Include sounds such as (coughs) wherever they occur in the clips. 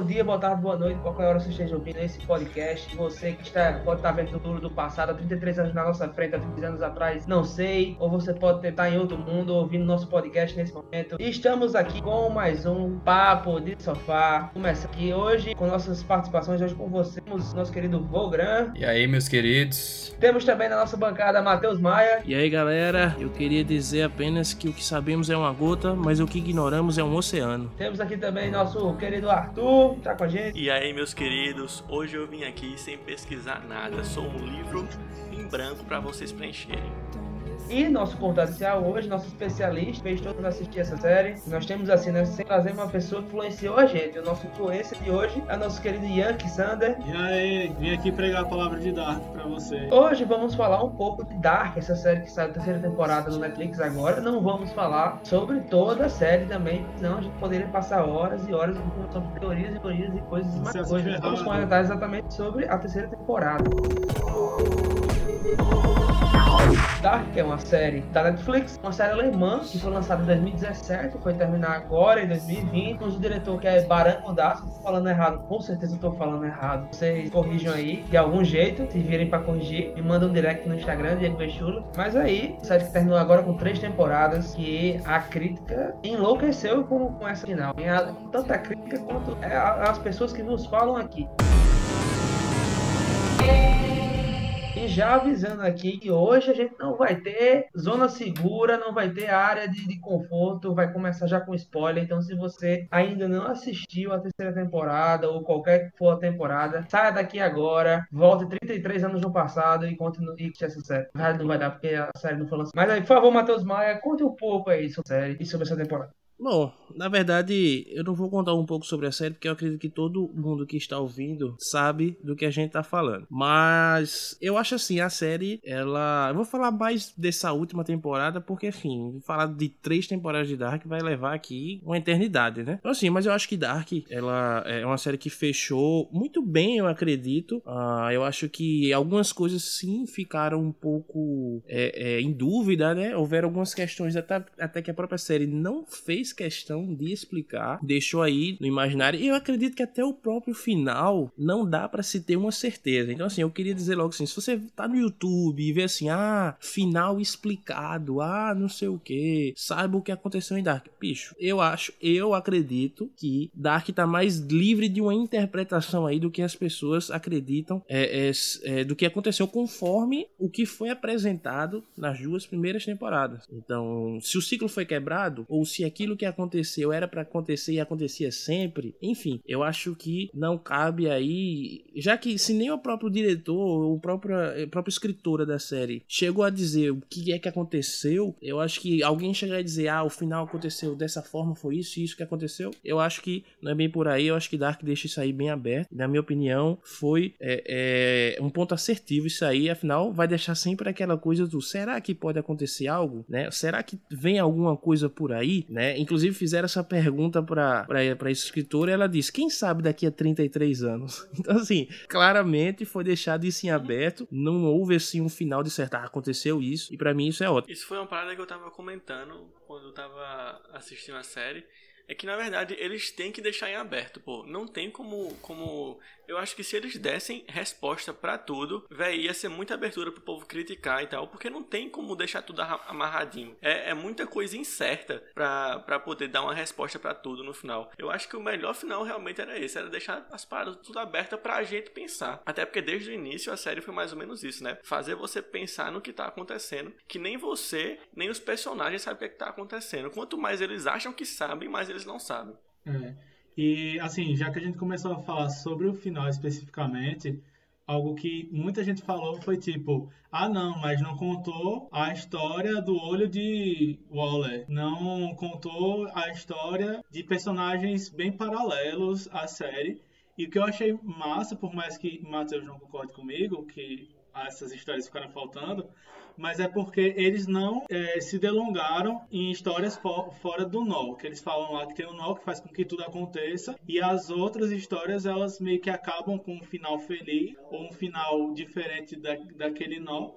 bom dia, boa tarde, boa noite, qualquer hora você esteja ouvindo esse podcast. Você que está, pode estar vendo o futuro do passado, há 33 anos na nossa frente, há 30 anos atrás, não sei. Ou você pode estar em outro mundo ouvindo nosso podcast nesse momento. E estamos aqui com mais um Papo de Sofá. Começa aqui hoje com nossas participações, hoje com você, nosso querido Vogran. E aí, meus queridos? Temos também na nossa bancada Matheus Maia. E aí, galera, eu queria dizer apenas que o que sabemos é uma gota, mas o que ignoramos é um oceano. Temos aqui também nosso querido Arthur, tá com a gente. E aí, meus queridos, hoje eu vim aqui sem pesquisar nada, sou um livro em branco para vocês preencherem. E nosso convidado especial hoje, nosso especialista, fez todos assistir essa série. Nós temos assim, né, sem trazer uma pessoa que influenciou a gente. O nosso influência de hoje é o nosso querido Yankee Sander. E aí, vim aqui pregar a palavra de Dark pra você. Hoje vamos falar um pouco de Dark, essa série que sai da terceira temporada no Netflix agora. Não vamos falar sobre toda a série também, senão a gente poderia passar horas e horas sobre teorias e teorias e coisas e mais coisas. Vamos comentar exatamente sobre a terceira temporada. Dark é uma série da Netflix, uma série alemã que foi lançada em 2017, foi terminar agora em 2020. O diretor que é Baran Kodas, tô falando errado, com certeza estou falando errado. Vocês corrijam aí de algum jeito, se virem para corrigir, me mandam um direct no Instagram, Diego Bechula. Mas aí, série que terminou agora com três temporadas, que a crítica enlouqueceu com, com essa final. Tanto a crítica quanto as pessoas que nos falam aqui. E já avisando aqui que hoje a gente não vai ter zona segura, não vai ter área de, de, conforto, vai começar já com spoiler. Então, se você ainda não assistiu a terceira temporada ou qualquer que for a temporada, saia daqui agora, volte 33 anos no passado e conte no, e essa série. Não vai dar porque a série não foi lançada. Mas aí, por favor, Matheus Maia, conte um pouco aí sobre a série e sobre essa temporada. Bom, na verdade, eu não vou contar um pouco sobre a série, porque eu acredito que todo mundo que está ouvindo sabe do que a gente está falando. Mas eu acho assim, a série, ela. Eu vou falar mais dessa última temporada, porque, enfim, falar de três temporadas de Dark vai levar aqui uma eternidade, né? Então, assim, mas eu acho que Dark, ela é uma série que fechou muito bem, eu acredito. Uh, eu acho que algumas coisas sim ficaram um pouco é, é, em dúvida, né? Houveram algumas questões até, até que a própria série não fez questão de explicar, deixou aí no imaginário. E eu acredito que até o próprio final não dá para se ter uma certeza. Então, assim, eu queria dizer logo assim: se você tá no YouTube e vê assim, ah, final explicado, ah, não sei o que, saiba o que aconteceu em Dark. Bicho, eu acho, eu acredito que Dark tá mais livre de uma interpretação aí do que as pessoas acreditam é, é, é, do que aconteceu conforme o que foi apresentado nas duas primeiras temporadas. Então, se o ciclo foi quebrado, ou se aquilo que aconteceu era para acontecer e acontecia sempre. Enfim, eu acho que não cabe aí, já que se nem o próprio diretor, o próprio, a própria escritora da série chegou a dizer o que é que aconteceu, eu acho que alguém chegar a dizer, ah, o final aconteceu dessa forma, foi isso e isso que aconteceu, eu acho que não é bem por aí, eu acho que Dark deixa isso aí bem aberto. Na minha opinião, foi é, é, um ponto assertivo isso aí, afinal, vai deixar sempre aquela coisa do será que pode acontecer algo, né? Será que vem alguma coisa por aí, né? Inclusive fizeram essa pergunta para essa escritora e ela disse: quem sabe daqui a 33 anos? (laughs) Então, assim, claramente foi deixado isso em aberto. Não houve assim um final de certo, ah, aconteceu isso. E para mim isso é ótimo. Isso foi uma parada que eu tava comentando quando eu tava assistindo a série é que na verdade eles têm que deixar em aberto, pô. Não tem como como eu acho que se eles dessem resposta para tudo, ia ser muita abertura pro povo criticar e tal, porque não tem como deixar tudo amarradinho. É, é muita coisa incerta pra poder dar uma resposta para tudo no final. Eu acho que o melhor final realmente era esse, era deixar as paradas tudo aberta pra gente pensar. Até porque desde o início a série foi mais ou menos isso, né? Fazer você pensar no que tá acontecendo, que nem você, nem os personagens sabem o que, é que tá acontecendo. Quanto mais eles acham que sabem, mais eles não sabem. É. E assim, já que a gente começou a falar sobre o final especificamente, algo que muita gente falou foi tipo, ah não, mas não contou a história do olho de Waller, não contou a história de personagens bem paralelos à série. E o que eu achei massa, por mais que Matheus não concorde comigo, que essas histórias ficaram faltando, mas é porque eles não é, se delongaram em histórias for, fora do nó. Que eles falam lá que tem um nó que faz com que tudo aconteça, e as outras histórias elas meio que acabam com um final feliz ou um final diferente da, daquele nó.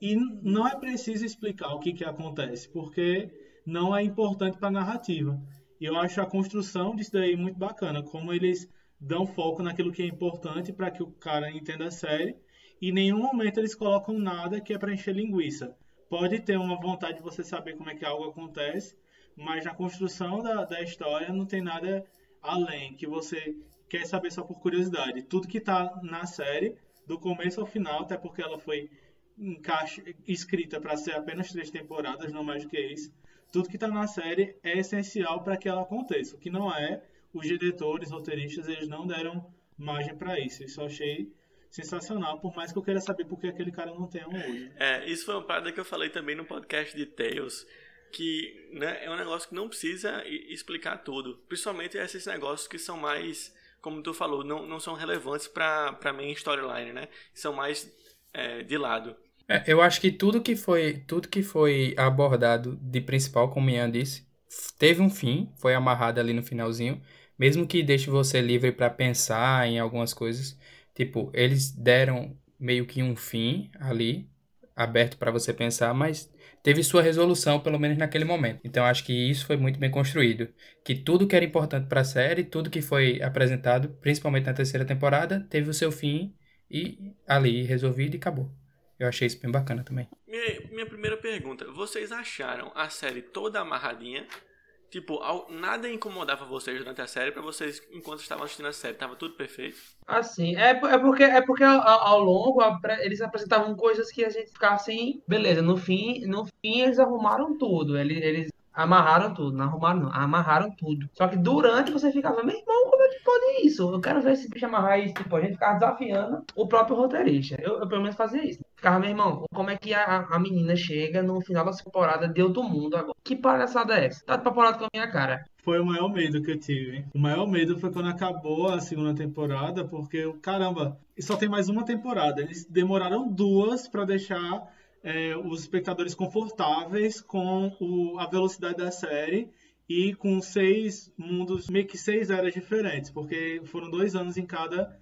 E não é preciso explicar o que, que acontece, porque não é importante para a narrativa. E eu acho a construção disso daí muito bacana, como eles dão foco naquilo que é importante para que o cara entenda a série em nenhum momento eles colocam nada que é para encher linguiça. Pode ter uma vontade de você saber como é que algo acontece, mas na construção da, da história não tem nada além que você quer saber só por curiosidade. Tudo que está na série, do começo ao final, até porque ela foi encaixe, escrita para ser apenas três temporadas, não mais do que isso. Tudo que está na série é essencial para que ela aconteça. O que não é, os diretores, roteiristas, eles não deram margem para isso. Isso eu achei sensacional, por mais que eu queira saber por que aquele cara não tem um olho. É, isso foi uma parada que eu falei também no podcast de Tales, que né, é um negócio que não precisa explicar tudo. Principalmente esses negócios que são mais, como tu falou, não, não são relevantes para pra main storyline, né? São mais é, de lado. É, eu acho que tudo que foi tudo que foi abordado de principal, como Ian disse, teve um fim, foi amarrado ali no finalzinho, mesmo que deixe você livre para pensar em algumas coisas. Tipo, eles deram meio que um fim ali, aberto para você pensar, mas teve sua resolução, pelo menos naquele momento. Então acho que isso foi muito bem construído. Que tudo que era importante para a série, tudo que foi apresentado, principalmente na terceira temporada, teve o seu fim e ali resolvido e acabou. Eu achei isso bem bacana também. Minha, minha primeira pergunta: vocês acharam a série toda amarradinha? Tipo, nada incomodava vocês durante a série, para vocês, enquanto estavam assistindo a série, tava tudo perfeito? Assim, é, é porque, é porque ao, ao longo eles apresentavam coisas que a gente ficava assim, beleza, no fim, no fim eles arrumaram tudo, eles, eles amarraram tudo, não arrumaram não, amarraram tudo. Só que durante você ficava, meu irmão, como é que pode isso? Eu quero ver esse bicho amarrar isso, tipo, a gente ficava desafiando o próprio roteirista. Eu, eu pelo menos fazia isso. Ficava, meu irmão, como é que a, a menina chega no final da temporada de outro mundo agora? Que palhaçada é essa? Tá de paporado com a minha cara. Foi o maior medo que eu tive. O maior medo foi quando acabou a segunda temporada, porque, caramba, só tem mais uma temporada. Eles demoraram duas para deixar é, os espectadores confortáveis com o, a velocidade da série e com seis mundos, meio que seis eras diferentes, porque foram dois anos em cada,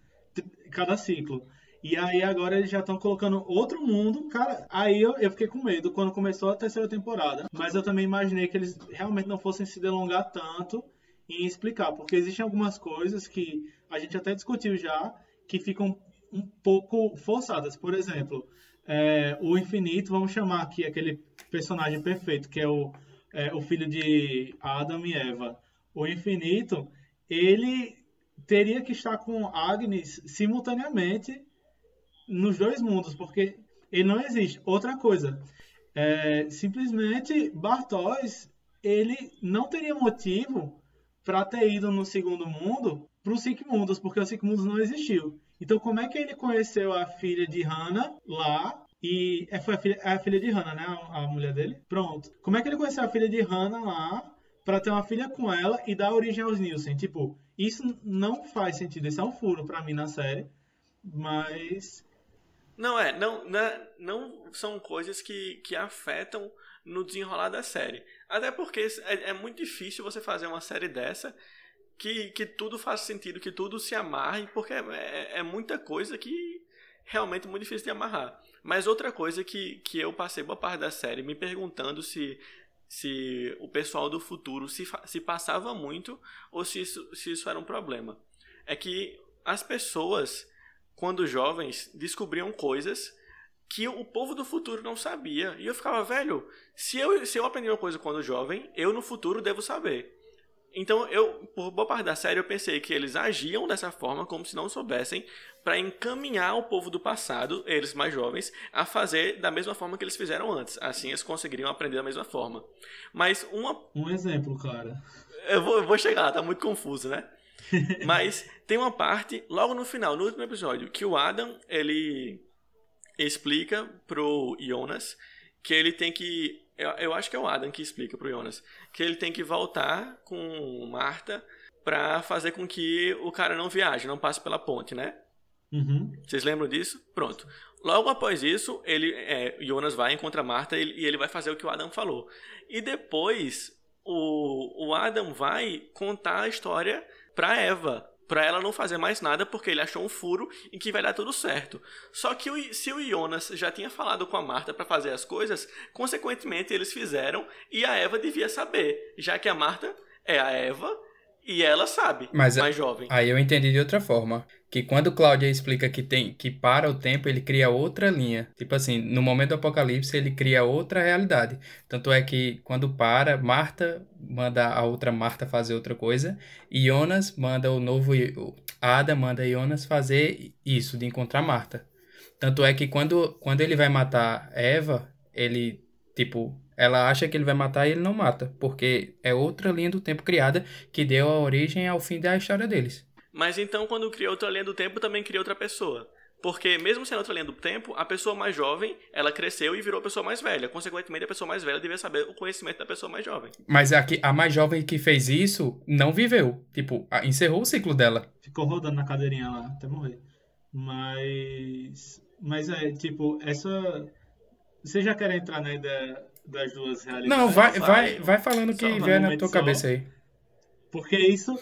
cada ciclo. E aí agora eles já estão colocando outro mundo. Cara, aí eu, eu fiquei com medo quando começou a terceira temporada. Mas eu também imaginei que eles realmente não fossem se delongar tanto em explicar. Porque existem algumas coisas que a gente até discutiu já, que ficam um pouco forçadas. Por exemplo, é, o infinito, vamos chamar aqui aquele personagem perfeito, que é o, é, o filho de Adam e Eva. O infinito, ele teria que estar com Agnes simultaneamente nos dois mundos, porque ele não existe. Outra coisa, é, simplesmente Bartóis ele não teria motivo para ter ido no segundo mundo para os cinco mundos, porque os cinco mundos não existiu. Então, como é que ele conheceu a filha de Hannah lá? E é, foi a filha, é a filha de Hannah, né? A, a mulher dele? Pronto. Como é que ele conheceu a filha de Hannah lá para ter uma filha com ela e dar origem aos Nielsen? Tipo, isso não faz sentido. Isso é um furo para mim na série. Mas não é, não, não, é, não são coisas que, que afetam no desenrolar da série. Até porque é, é, muito difícil você fazer uma série dessa que, que tudo faça sentido, que tudo se amarre, porque é, é, é muita coisa que realmente é muito difícil de amarrar. Mas outra coisa que, que eu passei boa parte da série me perguntando se, se o pessoal do futuro se, se passava muito ou se isso, se isso era um problema. É que as pessoas quando jovens, descobriam coisas que o povo do futuro não sabia. E eu ficava, velho, se eu, se eu aprendi uma coisa quando jovem, eu no futuro devo saber. Então, eu, por boa parte da série, eu pensei que eles agiam dessa forma como se não soubessem, para encaminhar o povo do passado, eles mais jovens, a fazer da mesma forma que eles fizeram antes. Assim, eles conseguiriam aprender da mesma forma. Mas uma. Um exemplo, cara. Eu vou, eu vou chegar, tá muito confuso, né? (laughs) Mas tem uma parte, logo no final, no último episódio, que o Adam, ele explica pro Jonas que ele tem que. Eu, eu acho que é o Adam que explica pro Jonas. Que ele tem que voltar com Marta pra fazer com que o cara não viaje, não passe pela ponte, né? Uhum. Vocês lembram disso? Pronto. Logo após isso, ele, é, Jonas vai encontra Marta e, e ele vai fazer o que o Adam falou. E depois, o, o Adam vai contar a história para Eva, para ela não fazer mais nada porque ele achou um furo em que vai dar tudo certo. Só que o, se o Jonas já tinha falado com a Marta para fazer as coisas, consequentemente eles fizeram e a Eva devia saber, já que a Marta é a Eva E ela sabe, Mas mais jovem. Aí eu entendi de outra forma. Que quando Cláudia explica que tem que para o tempo, ele cria outra linha. Tipo assim, no momento do apocalipse, ele cria outra realidade. Tanto é que quando para, Marta manda a outra Marta fazer outra coisa. E Jonas manda o novo. Ada manda Jonas fazer isso, de encontrar Marta. Tanto é que quando, quando ele vai matar Eva, ele, tipo, ela acha que ele vai matar e ele não mata, porque é outra linha do tempo criada que deu a origem ao fim da história deles. Mas então, quando criou outra linha do tempo, também criou outra pessoa. Porque, mesmo sendo outra linha do tempo, a pessoa mais jovem, ela cresceu e virou a pessoa mais velha. Consequentemente, a pessoa mais velha devia saber o conhecimento da pessoa mais jovem. Mas a, que- a mais jovem que fez isso não viveu. Tipo, a- encerrou o ciclo dela. Ficou rodando na cadeirinha lá até morrer. Mas. Mas é, tipo, essa. Vocês já querem entrar na ideia das duas realidades? Não, vai, vai, vai, falando que vier na tua cabeça aí. Porque isso,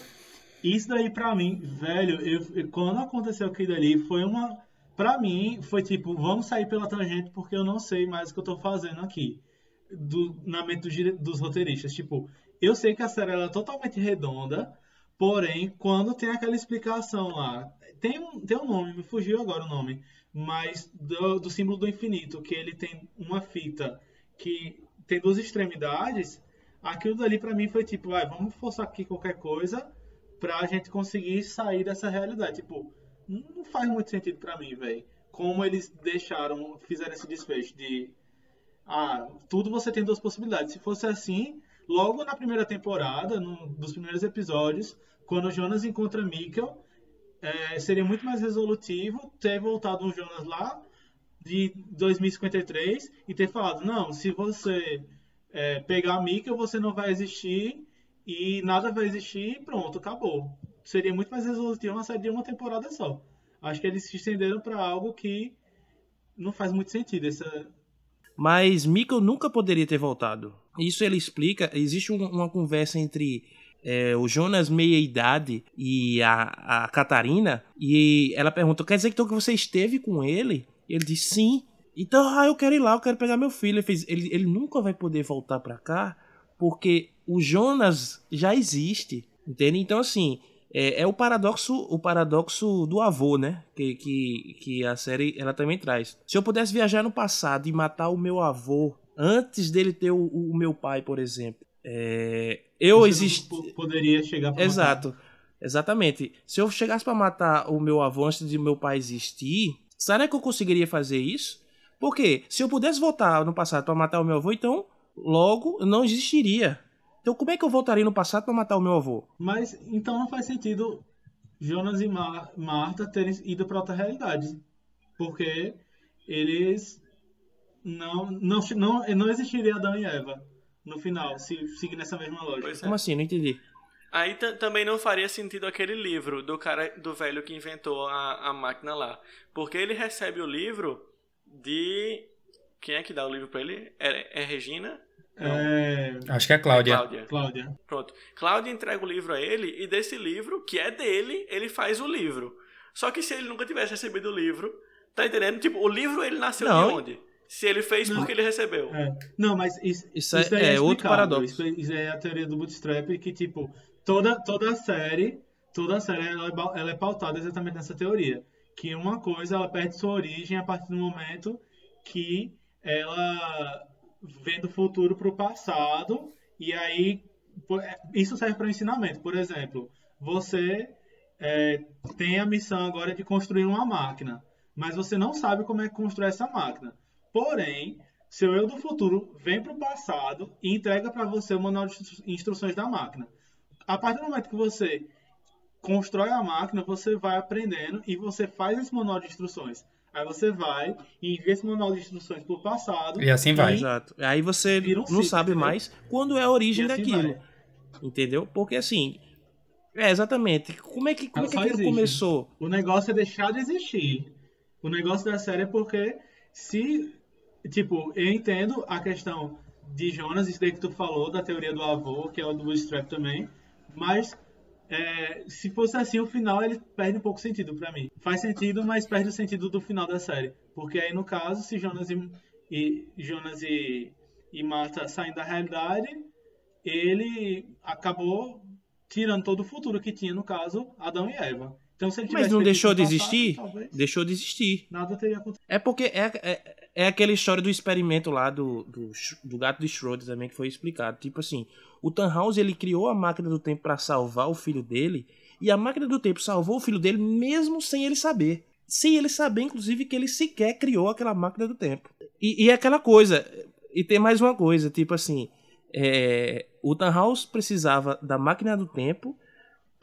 isso daí pra mim, velho, eu, quando aconteceu aquilo ali, foi uma. Pra mim, foi tipo, vamos sair pela tangente porque eu não sei mais o que eu tô fazendo aqui. Do, na mente dos, dos roteiristas. Tipo, eu sei que a série ela é totalmente redonda, porém, quando tem aquela explicação lá. Tem um, tem um nome, me fugiu agora o nome, mas do, do símbolo do infinito, que ele tem uma fita que tem duas extremidades aquilo dali pra mim foi tipo, vai, vamos forçar aqui qualquer coisa pra gente conseguir sair dessa realidade. Tipo, não faz muito sentido pra mim, velho. Como eles deixaram, fizeram esse desfecho de ah, tudo você tem duas possibilidades. Se fosse assim, logo na primeira temporada, num dos primeiros episódios, quando o Jonas encontra Mikkel, é, seria muito mais resolutivo ter voltado um Jonas lá de 2053 e ter falado, não, se você é, pegar a Mikkel, você não vai existir e nada vai existir e pronto, acabou. Seria muito mais resolutivo uma série de uma temporada só. Acho que eles se estenderam para algo que não faz muito sentido. Essa... Mas Mikkel nunca poderia ter voltado. Isso ele explica. Existe um- uma conversa entre é, o Jonas meia-idade e a, a Catarina. E ela pergunta: Quer dizer então que você esteve com ele? Ele diz: Sim. Então, ah, eu quero ir lá, eu quero pegar meu filho. Ele, fez, ele, ele nunca vai poder voltar pra cá porque o Jonas já existe. Entende? Então, assim. É, é o paradoxo o paradoxo do avô, né? Que, que, que a série ela também traz. Se eu pudesse viajar no passado e matar o meu avô antes dele ter o, o meu pai, por exemplo, é, eu você existi. não po- Poderia chegar pra Exato. Exatamente. Se eu chegasse pra matar o meu avô antes de meu pai existir, será que eu conseguiria fazer isso? Porque se eu pudesse voltar no passado pra matar o meu avô, então logo eu não existiria. Então como é que eu voltaria no passado pra matar o meu avô? Mas então não faz sentido Jonas e Mar- Marta terem ido para outra realidade. Porque eles não, não, não, não existiria Adão e Eva no final, se seguir nessa mesma lógica. É. Como assim? Não entendi. Aí ta- também não faria sentido aquele livro do cara, do velho que inventou a, a máquina lá. Porque ele recebe o livro de. Quem é que dá o livro pra ele? É, é Regina? É, Acho que é Cláudia. Cláudia. Cláudia. Pronto. Cláudia entrega o livro a ele e desse livro, que é dele, ele faz o livro. Só que se ele nunca tivesse recebido o livro, tá entendendo? Tipo, o livro ele nasceu Não. de onde? Se ele fez Não. porque ele recebeu. É. Não, mas isso, Isso é- daí é outro paradoxo. Isso, isso é a teoria do bootstrap, que tipo, toda, toda a série, toda a série ela é, ela é pautada exatamente nessa teoria. Que uma coisa ela perde sua origem a partir do momento que ela vem do futuro para o passado e aí é, isso serve para ensinamento. Por exemplo, você é, tem a missão agora de construir uma máquina, mas você não sabe como é que constrói essa máquina. Porém, seu eu do futuro vem para o passado e entrega para você o manual de instru- instruções da máquina. A partir do momento que você constrói a máquina, você vai aprendendo e você faz esse manual de instruções. Aí você vai e envia esse manual de instruções para o passado. E assim vai. Exato. Aí você um não ciclo, sabe entendeu? mais quando é a origem E assim daquilo. vai. Entendeu? Porque assim. É, exatamente. Como é que, como é que aquilo existe. começou? O negócio é deixar de existir. O negócio da série é porque se. Tipo, eu entendo a questão de Jonas, isso daí que tu falou, da teoria do avô, que é o do Bootstrap também, mas é, se fosse assim, o final ele perde um pouco sentido pra mim. Faz sentido, mas perde o sentido do final da série. Porque aí, no caso, se Jonas e, e Jonas e, e Marta saem da realidade, ele acabou tirando todo o futuro que tinha, no caso, Adão e Eva. Então, se ele Mas não deixou de passado, existir? talvez Deixou de existir. Nada teria acontecido. É porque é, é, é aquela história do experimento lá do, do, do gato de Schroeder também que foi explicado. Tipo assim, o Tannhaus ele criou a máquina do tempo pra salvar o filho dele e a máquina do tempo salvou o filho dele mesmo sem ele saber. Sem ele saber, inclusive, que ele sequer criou aquela máquina do tempo. E, e é aquela coisa. E tem mais uma coisa, tipo assim. é, o Tannhaus precisava da máquina do tempo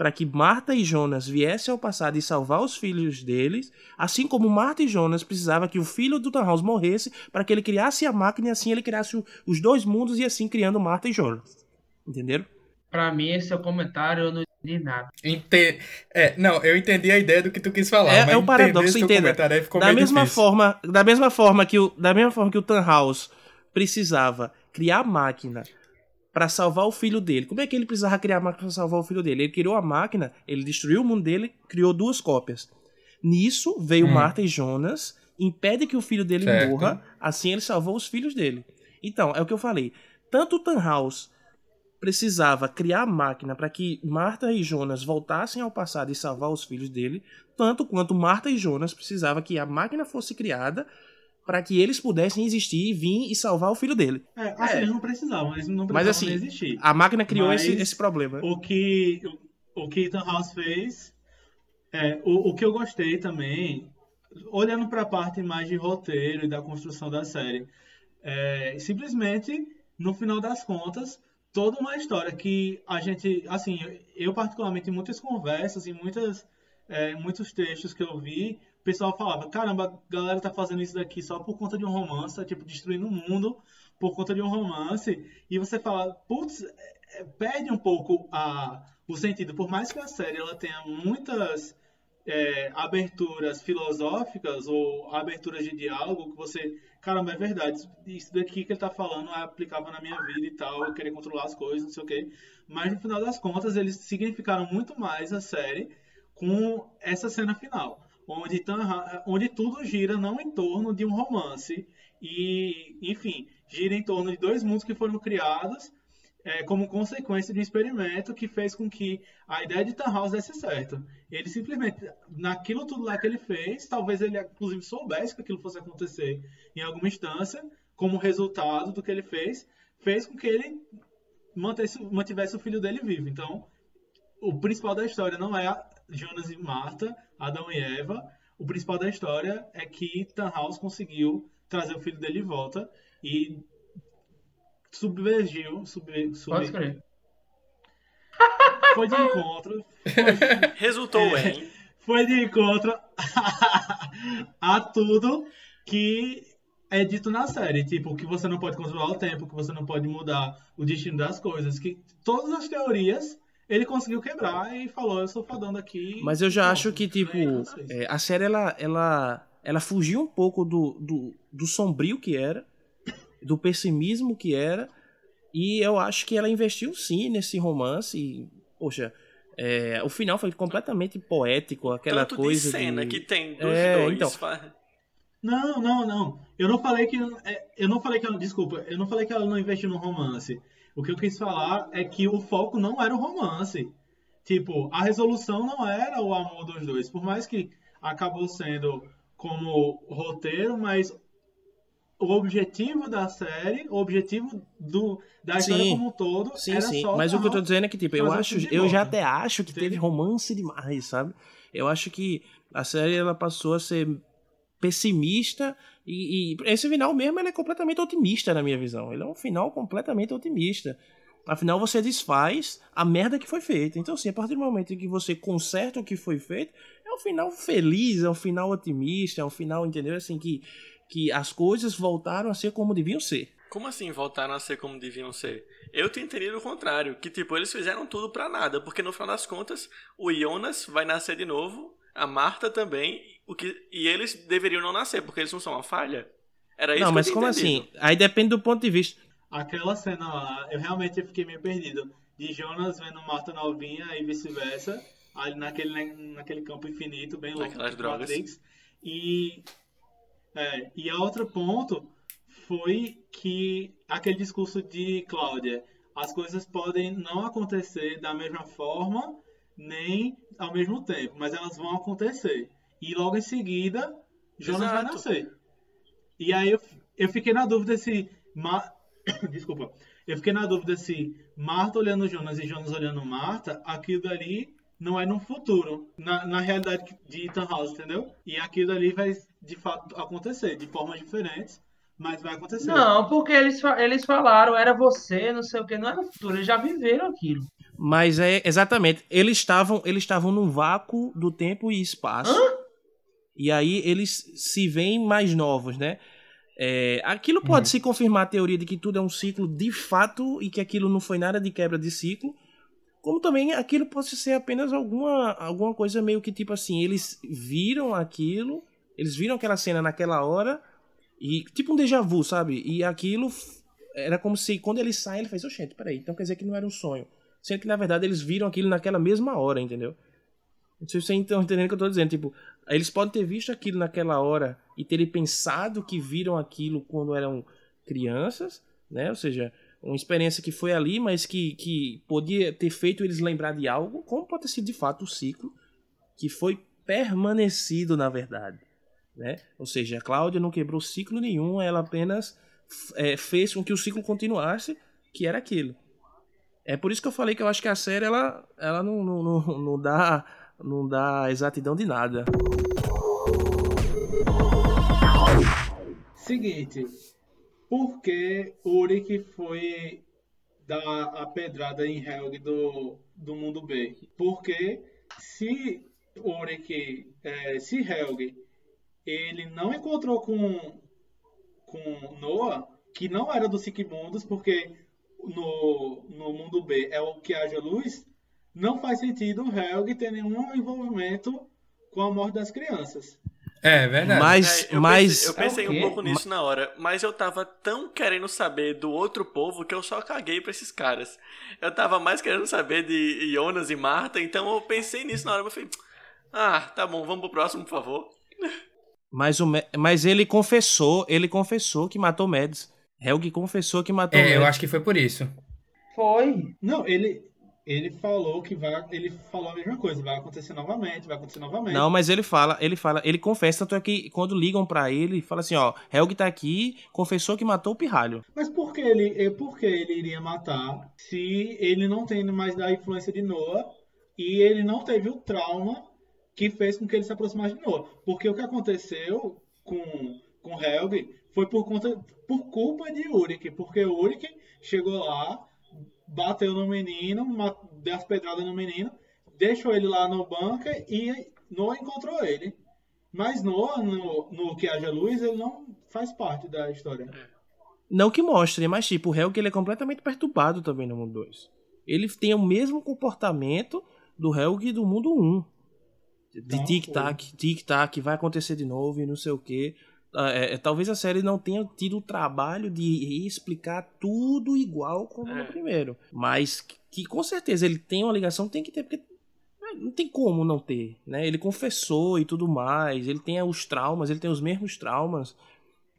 para que Marta e Jonas viessem ao passado e salvar os filhos deles, assim como Marta e Jonas precisava que o filho do Tannhaus morresse para que ele criasse a máquina e assim ele criasse o- os dois mundos e assim criando Marta e Jonas. Entenderam? Pra mim, esse é o comentário, eu não entendi nada. Ente... É, não, eu entendi a ideia do que tu quis falar, É- mas é o paradoxo, entenda. comentário aí ficou Da meio mesma difícil. forma, da mesma forma que o da mesma forma que o Tannhaus precisava criar a máquina para salvar o filho dele. Como é que ele precisava criar a máquina para salvar o filho dele? Ele criou a máquina, ele destruiu o mundo dele, criou duas cópias. Nisso veio Hum. Marta e Jonas, impede que o filho dele Certo. morra, assim ele salvou os filhos dele. Então, é o que eu falei. Tanto o Tannhaus precisava criar a máquina para que Marta e Jonas voltassem ao passado e salvar os filhos dele, tanto quanto Marta e Jonas precisava que a máquina fosse criada para que eles pudessem existir e vir e salvar o filho dele. É, assim, É. eles não precisavam, eles não Mas, precisavam assim, nem existir. A máquina criou Mas esse, esse problema. O que o que Ethan House fez, é, o, o que eu gostei também, olhando para a parte mais de roteiro e da construção da série, é, simplesmente no final das contas toda uma história que a gente, assim, eu particularmente em muitas conversas e muitas é, muitos textos que eu vi, o pessoal falava, caramba, a galera tá fazendo isso daqui só por conta de um romance, tipo, destruindo o mundo por conta de um romance, e você fala, putz, é, perde um pouco a, o sentido, por mais que a série ela tenha muitas é, aberturas filosóficas ou aberturas de diálogo que você, caramba, é verdade, isso daqui que ele tá falando é aplicável na minha vida e tal, eu querer controlar as coisas, não sei o quê. Mas no final das contas, eles significaram muito mais a série com essa cena final, onde, onde tudo gira não em torno de um romance e, enfim, gira em torno de dois mundos que foram criados é, como consequência de um experimento que fez com que a ideia de Tannhaus desse certo. Ele simplesmente, naquilo tudo lá que ele fez, talvez ele inclusive soubesse que aquilo fosse acontecer em alguma instância, como resultado do que ele fez, fez com que ele mantesse, mantivesse o filho dele vivo. Então, o principal da história não é Jonas e Marta, Adão e Eva. O principal da história é que Tannhaus conseguiu trazer o filho dele de volta e subvergiu, sub, sub, Pode escrever. foi de encontro, Resultou É. em. foi de encontro (laughs) a tudo que é dito na série, tipo que você não pode controlar o tempo, que você não pode mudar o destino das coisas, que todas as teorias ele conseguiu quebrar e falou, eu sou fodão daqui. Mas eu já Pronto, acho que, tipo, é é, a série, ela, ela, ela fugiu um pouco do, do, do sombrio que era, do pessimismo que era, e eu acho que ela investiu sim nesse romance, e, poxa, é, o final foi completamente poético, aquela Tanto coisa de cena de... que tem dos É, dois. então. Não, não, não. Eu não falei que é, eu não falei que ela, desculpa, eu não falei que ela não investiu no romance. O que eu quis falar é que o foco não era o romance. Tipo, a resolução não era o amor dos dois, por mais que acabou sendo como roteiro, mas o objetivo da série, o objetivo do, da história Sim. como um todo, Sim, era sim. só Mas o que eu tô dizendo é que, tipo, eu acho. Eu já até acho que teve romance demais, sabe? Eu acho que a série ela passou a ser pessimista e, e esse final mesmo ele é completamente otimista na minha visão. Ele é um final completamente otimista. Afinal, você desfaz a merda que foi feita. Então, assim, a partir do momento em que você conserta o que foi feito, é um final feliz, é um final otimista, é um final, entendeu? Assim, que, que as coisas voltaram a ser como deviam ser. Como assim voltaram a ser como deviam ser? Eu tinha entendido o contrário, que tipo, eles fizeram tudo pra nada, porque no final das contas, o Jonas vai nascer de novo, a Marta também, o que, e eles deveriam não nascer, porque eles não são uma falha. Era isso Não, que mas como entendido. assim? Aí depende do ponto de vista. Aquela cena lá, eu realmente fiquei meio perdido. De Jonas vendo Marta novinha e vice-versa, ali naquele, naquele campo infinito, bem louco. Naquelas tipo drogas. Matrix. E, é, e a outro ponto foi que aquele discurso de Cláudia, as coisas podem não acontecer da mesma forma, nem ao mesmo tempo, mas elas vão acontecer. E logo em seguida, Jonas Exato. vai nascer. E aí eu, eu fiquei na dúvida se. Ma... (coughs) Desculpa. Eu fiquei na dúvida se Marta olhando Jonas e Jonas olhando Marta, aquilo ali não é no futuro, na, na realidade de Ethan House, entendeu? E aquilo ali vai de fato acontecer, de formas diferentes, mas vai acontecer. Não, porque eles, eles falaram, era você, não sei o que, não era no futuro, eles já viveram aquilo. Mas é exatamente, eles estavam, eles estavam num vácuo do tempo e espaço. Hã? E aí eles se veem mais novos, né? É, aquilo pode uhum. se confirmar a teoria de que tudo é um ciclo de fato e que aquilo não foi nada de quebra de ciclo, como também aquilo pode ser apenas alguma, alguma coisa meio que tipo assim, eles viram aquilo, eles viram aquela cena naquela hora e tipo um déjà vu, sabe? E aquilo era como se quando eles saem, ele faz, oxente, peraí, então quer dizer que não era um sonho. Sendo que na verdade eles viram aquilo naquela mesma hora, entendeu? Não sei se vocês estão entendendo o que eu tô dizendo, tipo, eles podem ter visto aquilo naquela hora e terem pensado que viram aquilo quando eram crianças, né? Ou seja, uma experiência que foi ali, mas que, que podia ter feito eles lembrar de algo, como pode ter sido de fato o ciclo que foi permanecido na verdade. Né? Ou seja, a Cláudia não quebrou ciclo nenhum, ela apenas é, fez com que o ciclo continuasse, que era aquilo. É por isso que eu falei que eu acho que a série ela, ela não, não, não, não dá não dá exatidão de nada. Seguinte, por que Uric foi dar a pedrada em Helg do, do mundo B? Porque se Uric, é, se Helg, ele não encontrou com, com Noah, que não era do Sigmundos, porque no, no mundo B é o que haja luz, não faz sentido o Helg ter nenhum envolvimento com a morte das crianças. É, verdade. Mas, é, eu mas... Pensei, eu pensei é um pouco nisso na hora, mas eu tava tão querendo saber do outro povo que eu só caguei pra esses caras. Eu tava mais querendo saber de Jonas e Marta, então eu pensei nisso na hora, mas falei, ah, tá bom, vamos pro próximo, por favor. Mas, o, mas ele confessou, ele confessou que matou Mads. Helg confessou que matou É, Mads. eu acho que foi por isso. Foi. Não, ele, ele falou que vai. Ele falou a mesma coisa, vai acontecer novamente, vai acontecer novamente. Não, mas ele fala, ele fala, ele confessa, tanto é que quando ligam para ele, fala assim, ó, Helg tá aqui, confessou que matou o pirralho. Mas por que ele, por que ele iria matar se ele não tem mais da influência de Noah e ele não teve o trauma que fez com que ele se aproximasse de Noah? Porque o que aconteceu com, com Helg foi por conta por culpa de Uric, porque Uric chegou lá bateu no menino, deu as pedradas no menino, deixou ele lá no bunker e Noah encontrou ele. Mas Noah, no, no Que Haja Luz, ele não faz parte da história. Não que mostre, mas tipo, o Helg ele é completamente perturbado também no mundo 2. Ele tem o mesmo comportamento do Helg do mundo 1. De tic-tac, tic-tac, vai acontecer de novo e não sei o que. Ah, é, é, talvez a série não tenha tido o trabalho de explicar tudo igual como é. no primeiro. Mas que, que, com certeza ele tem uma ligação, tem que ter, porque é, não tem como não ter, né? Ele confessou e tudo mais, ele tem os traumas, ele tem os mesmos traumas.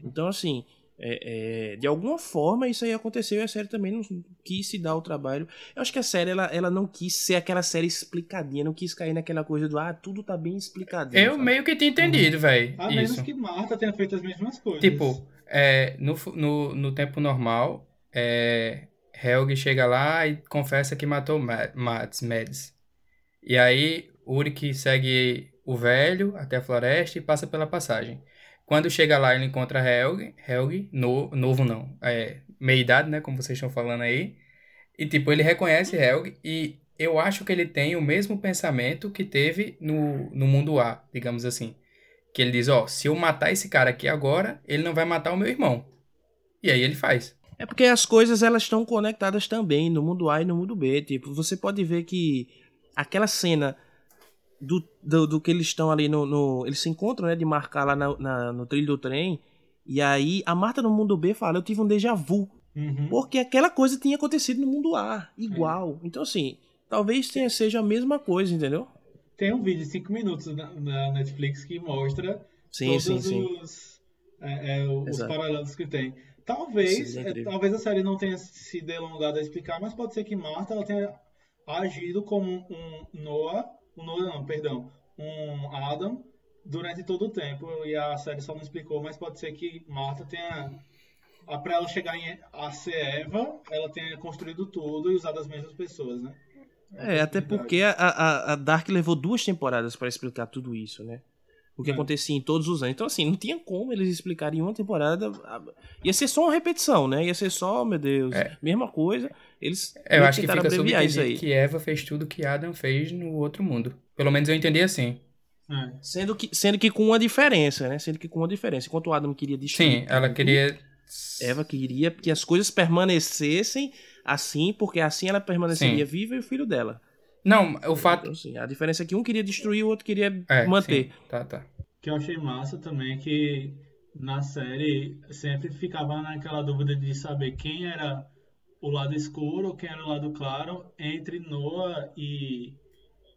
Então, assim, é, é, de alguma forma isso aí aconteceu e a série também não quis se dar o trabalho. Eu acho que a série ela, ela não quis ser aquela série explicadinha, não quis cair naquela coisa do ah, tudo tá bem explicadinho. Eu sabe? meio que tinha entendido, uhum. velho. A menos que Marta tenha feito as mesmas coisas. Tipo, é, no, no, no tempo normal, é, Helg chega lá e confessa que matou Mads, Mads. E aí Uric segue o velho até a floresta e passa pela passagem. Quando chega lá, ele encontra Helg, Helg no, novo não, é, meia-idade, né, como vocês estão falando aí. E, tipo, ele reconhece Helg e eu acho que ele tem o mesmo pensamento que teve no, no mundo A, digamos assim. Que ele diz, ó, oh, se eu matar esse cara aqui agora, ele não vai matar o meu irmão. E aí ele faz. É porque as coisas elas estão conectadas também no mundo A e no mundo B. Tipo, você pode ver que aquela cena do, do, do, que eles estão ali no, no, Eles se encontram, né? De marcar lá na, na, no trilho do trem. E aí a Marta no mundo B fala: Eu tive um déjà vu. Uhum. Porque aquela coisa tinha acontecido no mundo A, igual. É. Então, assim, talvez tenha, seja a mesma coisa, entendeu? Tem um vídeo de 5 minutos na, na, Netflix que mostra sim, todos sim, os, é, é, os paralelos que tem. Talvez, Sim, é é, talvez a série não tenha se delongado a explicar, mas pode ser que Marta ela tenha agido como um Noah, um Noah não, perdão, um Adam durante todo o tempo e a série só não explicou, mas pode ser que Marta tenha para ela chegar em, a ser Eva, ela tenha construído tudo e usado as mesmas pessoas, né? É, até porque a, a, a Dark levou duas temporadas pra explicar tudo isso, né? O que É. acontecia em todos os anos. Então, assim, não tinha como eles explicarem em uma temporada. Ia ser só uma repetição, né? Ia ser só, meu Deus, É. mesma coisa. Eles É, eu acho que fica abreviar isso aí. que Eva fez tudo que Adam fez no outro mundo. Pelo menos eu entendi assim. É. Sendo que, sendo que com uma diferença, né? Sendo que com uma diferença. Enquanto o Adam queria destruir. Sim, ela tudo, queria. Eva queria que as coisas permanecessem assim, porque assim ela permaneceria Sim. viva e o filho dela. Não, o fato. Então, assim, a diferença é que um queria destruir, o outro queria É, manter. sim, Tá, tá. que eu achei massa também que na série sempre ficava naquela dúvida de saber quem era o lado escuro, quem era o lado claro entre Noah e,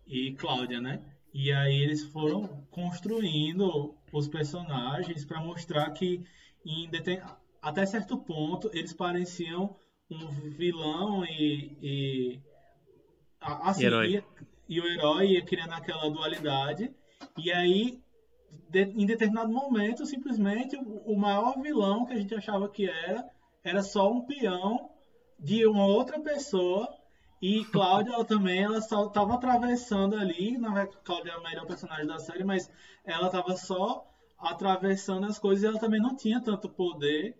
e Cláudia, né? E aí eles foram construindo os personagens para mostrar que em deten- até certo ponto eles pareciam um vilão e, e assim, E herói. ia- e o herói ia criando aquela dualidade e aí de- em determinado momento, simplesmente, o, o maior vilão que a gente achava que era, era só um peão de uma outra pessoa. E Cláudia, ela também, ela só estava atravessando ali. Na verdade, Cláudia é a melhor personagem da série, mas ela estava só atravessando as coisas e ela também não tinha tanto poder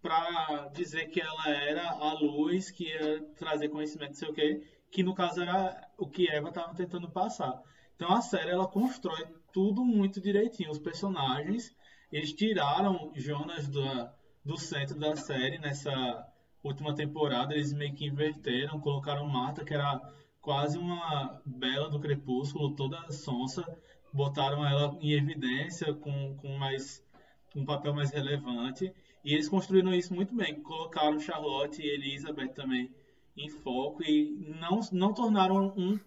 para dizer que ela era a luz, que ia trazer conhecimento, não sei o quê, que no caso era o que Eva estava tentando passar. Então a série ela constrói tudo muito direitinho. Os personagens, eles tiraram Jonas do centro da série nessa última temporada, eles meio que inverteram, colocaram Marta, que era quase uma bela do crepúsculo, toda sonsa, botaram ela em evidência com, com mais um papel mais relevante. E eles construíram isso muito bem. Colocaram Charlotte e Elizabeth também em foco e não, não tornaram um,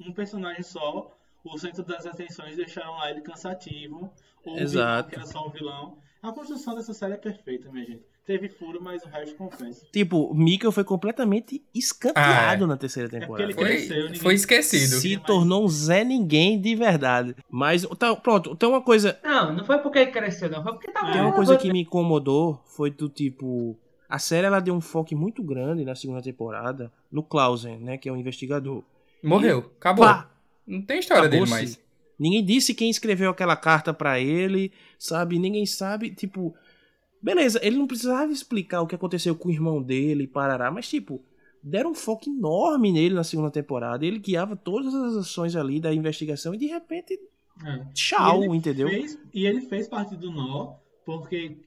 um personagem só o centro das atenções, deixaram lá ele cansativo. Ou Exato. que era só um vilão. A construção dessa série é perfeita, minha gente. Teve furo, mas o resto compensa. Tipo, Mikkel foi completamente escanteado Ah, é. na terceira porque temporada. ele Foi, cresceu, ninguém- foi esquecido. Se tornou um Zé Ninguém de verdade. Mas, tá, pronto, tem uma coisa. Não, não foi porque ele cresceu, não. Foi porque tava. Tem uma coisa que me incomodou foi do tipo. A série ela deu um foco muito grande na segunda temporada no Clausen, né? Que é o investigador. Morreu. Acabou. Pá! Não tem história dele mais. Ninguém disse quem escreveu aquela carta pra ele, sabe? Ninguém sabe, tipo. Beleza, ele não precisava explicar o que aconteceu com o irmão dele, parará, mas tipo, deram um foco enorme nele na segunda temporada. Ele guiava todas as ações ali da investigação e de repente, É. tchau, E entendeu? Fez, e ele fez parte do nó, porque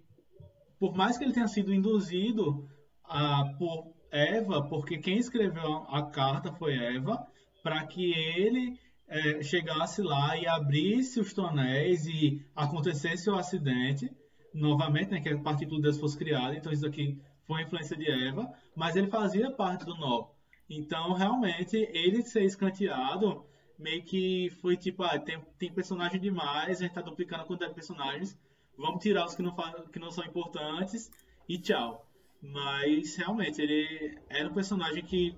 por mais que ele tenha sido induzido a, por Eva, porque quem escreveu a carta foi Eva, para que ele é, chegasse lá e abrisse os tonéis e acontecesse o acidente, novamente, né, que a partícula de Deus fosse criada, então isso aqui foi influência de Eva, mas ele fazia parte do nó. Então, realmente, ele ser escanteado meio que foi tipo, ah, tem, tem personagem demais, a gente tá duplicando a quantidade de personagens, vamos tirar os que não, que não são importantes e tchau. Mas realmente ele era um personagem que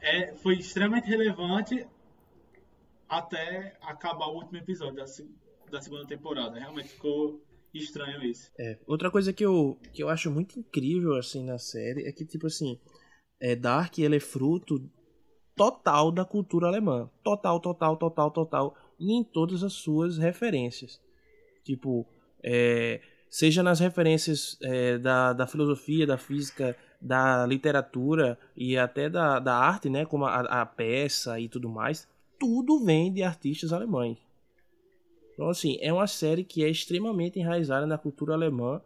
é, foi extremamente relevante até acabar o último episódio da, da segunda temporada. Realmente ficou estranho isso. É, outra coisa que eu, que eu acho muito incrível assim na série é que tipo assim, é Dark ele é fruto total da cultura alemã, total, total, total, total, e em todas as suas referências, tipo, é, seja nas referências é, da, da filosofia, da física, da literatura e até da, da arte, né, como a, a peça e tudo mais, tudo vem de artistas alemães. Então, assim, é uma série que é extremamente enraizada na cultura alemã.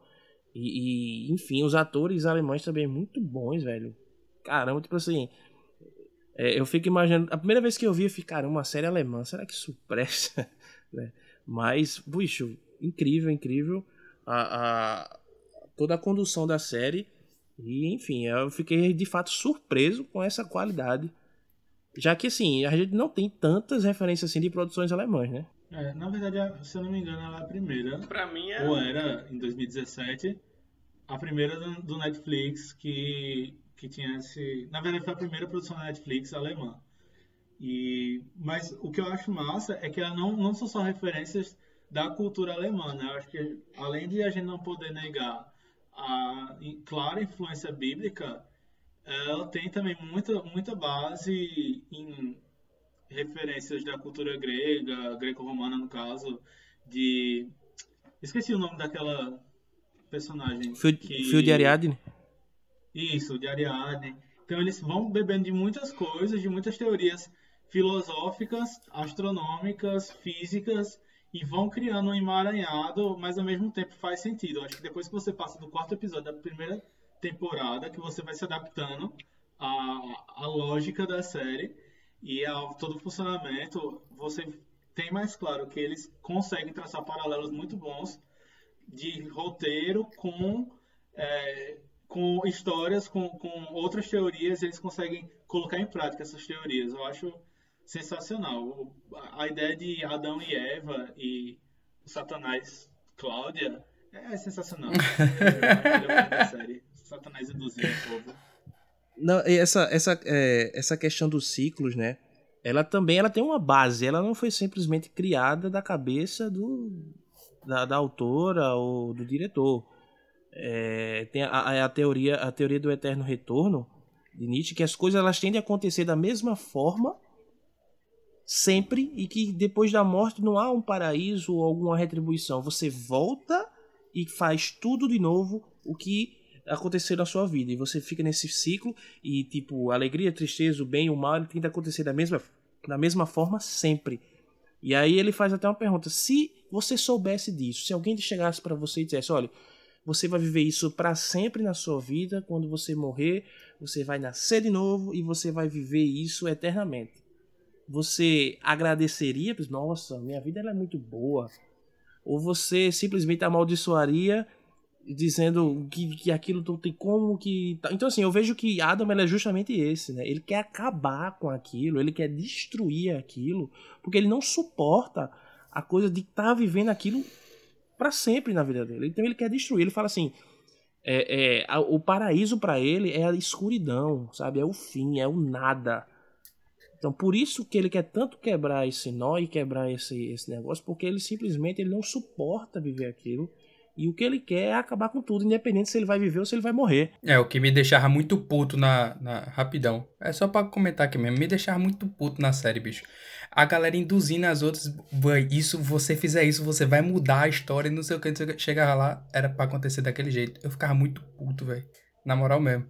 E, e, enfim, os atores alemães também muito bons, velho. Caramba, tipo assim. é, eu fico imaginando. A primeira vez que eu vi, eu fiquei, caramba, uma série alemã, será que isso presta? (laughs) Né? Mas, bicho, incrível, incrível. A, a- toda a condução da série. E, enfim, eu fiquei de fato surpreso com essa qualidade. Já que, assim, a gente não tem tantas referências assim de produções alemãs, né? É, na verdade, se eu não me engano, ela é a primeira. Pra mim é. Ou era, em 2017, a primeira do, do Netflix que, que tinha esse. Na verdade, foi a primeira produção da Netflix alemã. E, mas o que eu acho massa é que ela não, não são só referências da cultura alemã, né? Eu acho que além de a gente não poder negar a clara influência bíblica, ela tem também muita, muita base em referências da cultura grega, greco-romana no caso, de... Esqueci o nome daquela personagem. Fio, que... Fio de Ariadne? Isso, de Ariadne. Então eles vão bebendo de muitas coisas, de muitas teorias filosóficas, astronômicas, físicas, e vão criando um emaranhado, mas ao mesmo tempo faz sentido. Eu acho que depois que você passa do quarto episódio da primeira temporada, que você vai se adaptando à, à lógica da série e a todo o funcionamento, você tem mais claro que eles conseguem traçar paralelos muito bons de roteiro com, é, com histórias, com, com outras teorias, eles conseguem colocar em prática essas teorias. Eu acho sensacional. A ideia de Adão e Eva e o Satanás Cláudia é sensacional. (laughs) é, série. Satanás induzindo o povo. Não, essa, essa, é, essa questão dos ciclos, né? Ela também ela tem uma base. Ela não foi simplesmente criada da cabeça do, da, da autora ou do diretor. É, tem a, a, teoria, a teoria do eterno retorno de Nietzsche, que as coisas elas tendem a acontecer da mesma forma sempre e que depois da morte não há um paraíso ou alguma retribuição. Você volta e faz tudo de novo o que aconteceu na sua vida. E você fica nesse ciclo e, tipo, alegria, tristeza, o bem o mal, ele que acontecer da mesma, da mesma forma sempre. E aí ele faz até uma pergunta: se você soubesse disso, se alguém chegasse para você e dissesse, olha, você vai viver isso para sempre na sua vida, quando você morrer, você vai nascer de novo e você vai viver isso eternamente você agradeceria, nossa, minha vida é muito boa, ou você simplesmente amaldiçoaria dizendo que, que aquilo não tem como que então assim eu vejo que Adam é justamente esse né? Ele quer acabar com aquilo ele quer destruir aquilo porque ele não suporta a coisa de estar tá vivendo aquilo para sempre na vida dele. Então ele quer destruir. Ele fala assim é, é o paraíso para ele é a escuridão sabe? É o fim é o nada então, por isso que ele quer tanto quebrar esse nó e quebrar esse, esse negócio, porque ele simplesmente ele não suporta viver aquilo. E o que ele quer é acabar com tudo, independente se ele vai viver ou se ele vai morrer. É, o que me deixava muito puto na. na rapidão. É só pra comentar aqui mesmo. Me deixava muito puto na série, bicho. A galera induzindo as outras. Isso, você fizer isso, você vai mudar a história e não sei o que. Chegava lá, era para acontecer daquele jeito. Eu ficava muito puto, velho. Na moral mesmo.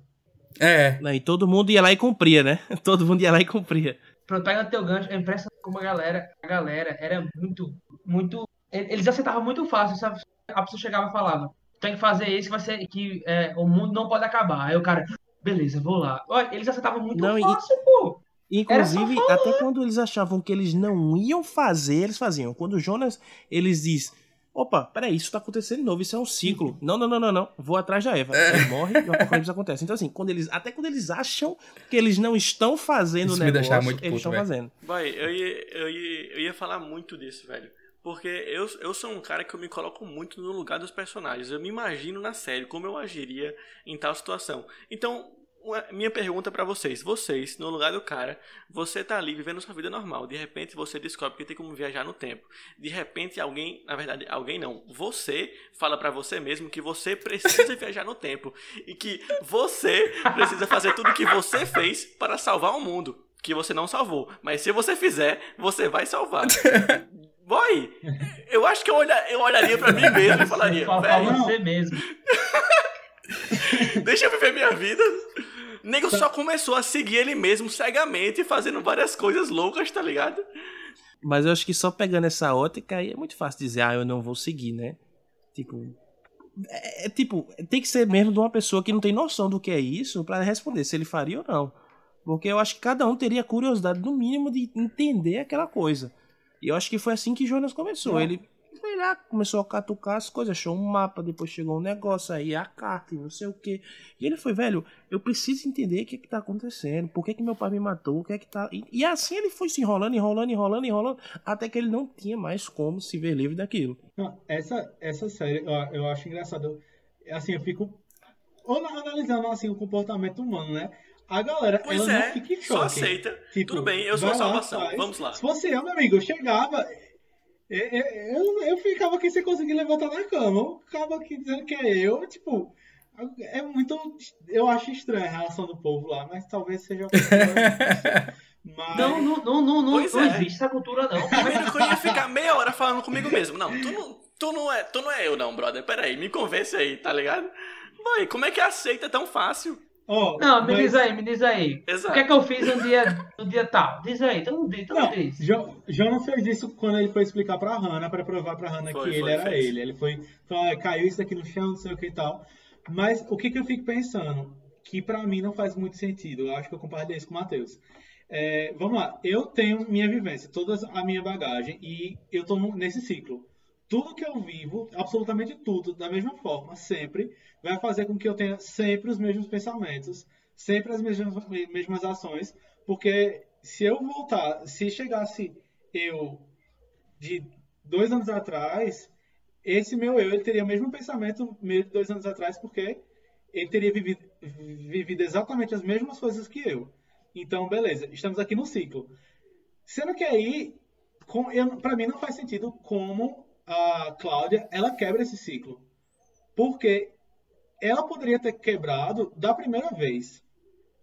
É. Não, e todo mundo ia lá e cumpria, né? (laughs) Todo mundo ia lá e cumpria. Pronto, pegando teu gancho, é impressionante como a galera, a galera era muito, muito. Eles acertavam muito fácil, sabe? A pessoa chegava e falava: tem que fazer isso, vai ser que é, o mundo não pode acabar. Aí o cara, beleza, vou lá. Olha, eles acertavam muito não, fácil, e... pô. Inclusive, até quando eles achavam que eles não iam fazer, eles faziam. Quando o Jonas, eles diz Opa, peraí, isso tá acontecendo de novo, isso é um ciclo. Não, não, não, não, não. Vou atrás da Eva. É. Ele morre e o apocalipse acontece. Então, assim, quando eles, até quando eles acham que eles não estão fazendo o negócio, muito eles estão fazendo. Vai, eu ia, eu, ia, eu ia falar muito disso, velho. Porque eu, eu sou um cara que eu me coloco muito no lugar dos personagens. Eu me imagino na série como eu agiria em tal situação. Então, minha pergunta para vocês, vocês, no lugar do cara, você tá ali vivendo sua vida normal, de repente você descobre que tem como viajar no tempo. De repente alguém, na verdade, alguém não, você fala para você mesmo que você precisa (laughs) viajar no tempo e que você precisa fazer tudo o que você fez para salvar o mundo, que você não salvou, mas se você fizer, você vai salvar. (laughs) Boy, eu acho que eu, olhar, eu olharia para mim mesmo e falaria, velho, você mesmo. (laughs) Deixa eu viver minha vida. Nego só começou a seguir ele mesmo cegamente, fazendo várias coisas loucas, tá ligado? Mas eu acho que só pegando essa ótica aí é muito fácil dizer, ah, eu não vou seguir, né? Tipo. É, é tipo, tem que ser mesmo de uma pessoa que não tem noção do que é isso para responder se ele faria ou não. Porque eu acho que cada um teria curiosidade, no mínimo, de entender aquela coisa. E eu acho que foi assim que Jonas começou. Ele Foi lá, começou a catucar as coisas, achou um mapa, depois chegou um negócio, aí a carta e não sei o que. E ele foi, velho, eu preciso entender o que é que tá acontecendo, por que que meu pai me matou, o que é que tá... E, e assim ele foi se enrolando, enrolando, enrolando, enrolando, até que ele não tinha mais como se ver livre daquilo. Não, essa, essa série, eu, eu acho engraçado. Assim, eu fico analisando assim, o comportamento humano, né? A galera, pois ela é, não fica em choque. Só aceita. Tipo, Tudo bem, eu sou a lá, salvação. faz. Vamos lá. Se fosse eu, meu amigo, eu chegava. Eu, eu, eu ficava aqui sem conseguir levantar da cama. Eu ficava aqui dizendo que é eu, tipo. É muito. Eu acho estranha a relação do povo lá, mas talvez seja. Mas... (laughs) Não, não, não, não, não, Pois não é. existe essa cultura, não. Eu ia ficar meia hora falando comigo mesmo. Não, tu não, tu não, é, tu não é eu, não, brother. Pera aí, me convence aí, tá ligado? Boy, como é que aceita tão fácil? Ó, Não, me mas- diz aí, me diz aí. Exato. O que é que eu fiz no dia, no dia tal? Diz aí, então então Não, diz. Jo- Jonas fez isso quando ele foi explicar pra Hannah, pra provar pra Hannah Foi, que ele foi, era fez. ele. Ele foi, falou, "Ah, caiu isso aqui no chão, não sei o que e tal. Mas o que, que eu fico pensando? Que pra mim não faz muito sentido. Eu acho que eu compartilhei isso com o Matheus. É, vamos lá, eu tenho minha vivência, toda a minha bagagem, e eu tô nesse ciclo. Tudo que eu vivo, absolutamente tudo, da mesma forma, sempre, vai fazer com que eu tenha sempre os mesmos pensamentos, sempre as mesmas, mesmas ações, porque se eu voltar, se chegasse eu de dois anos atrás, esse meu eu ele teria o mesmo pensamento meu de dois anos atrás, porque ele teria vivido, vivido exatamente as mesmas coisas que eu. Então, beleza, estamos aqui no ciclo. Sendo que aí, pra mim não faz sentido como a Cláudia, ela quebra esse ciclo. Porque ela poderia ter quebrado da primeira vez.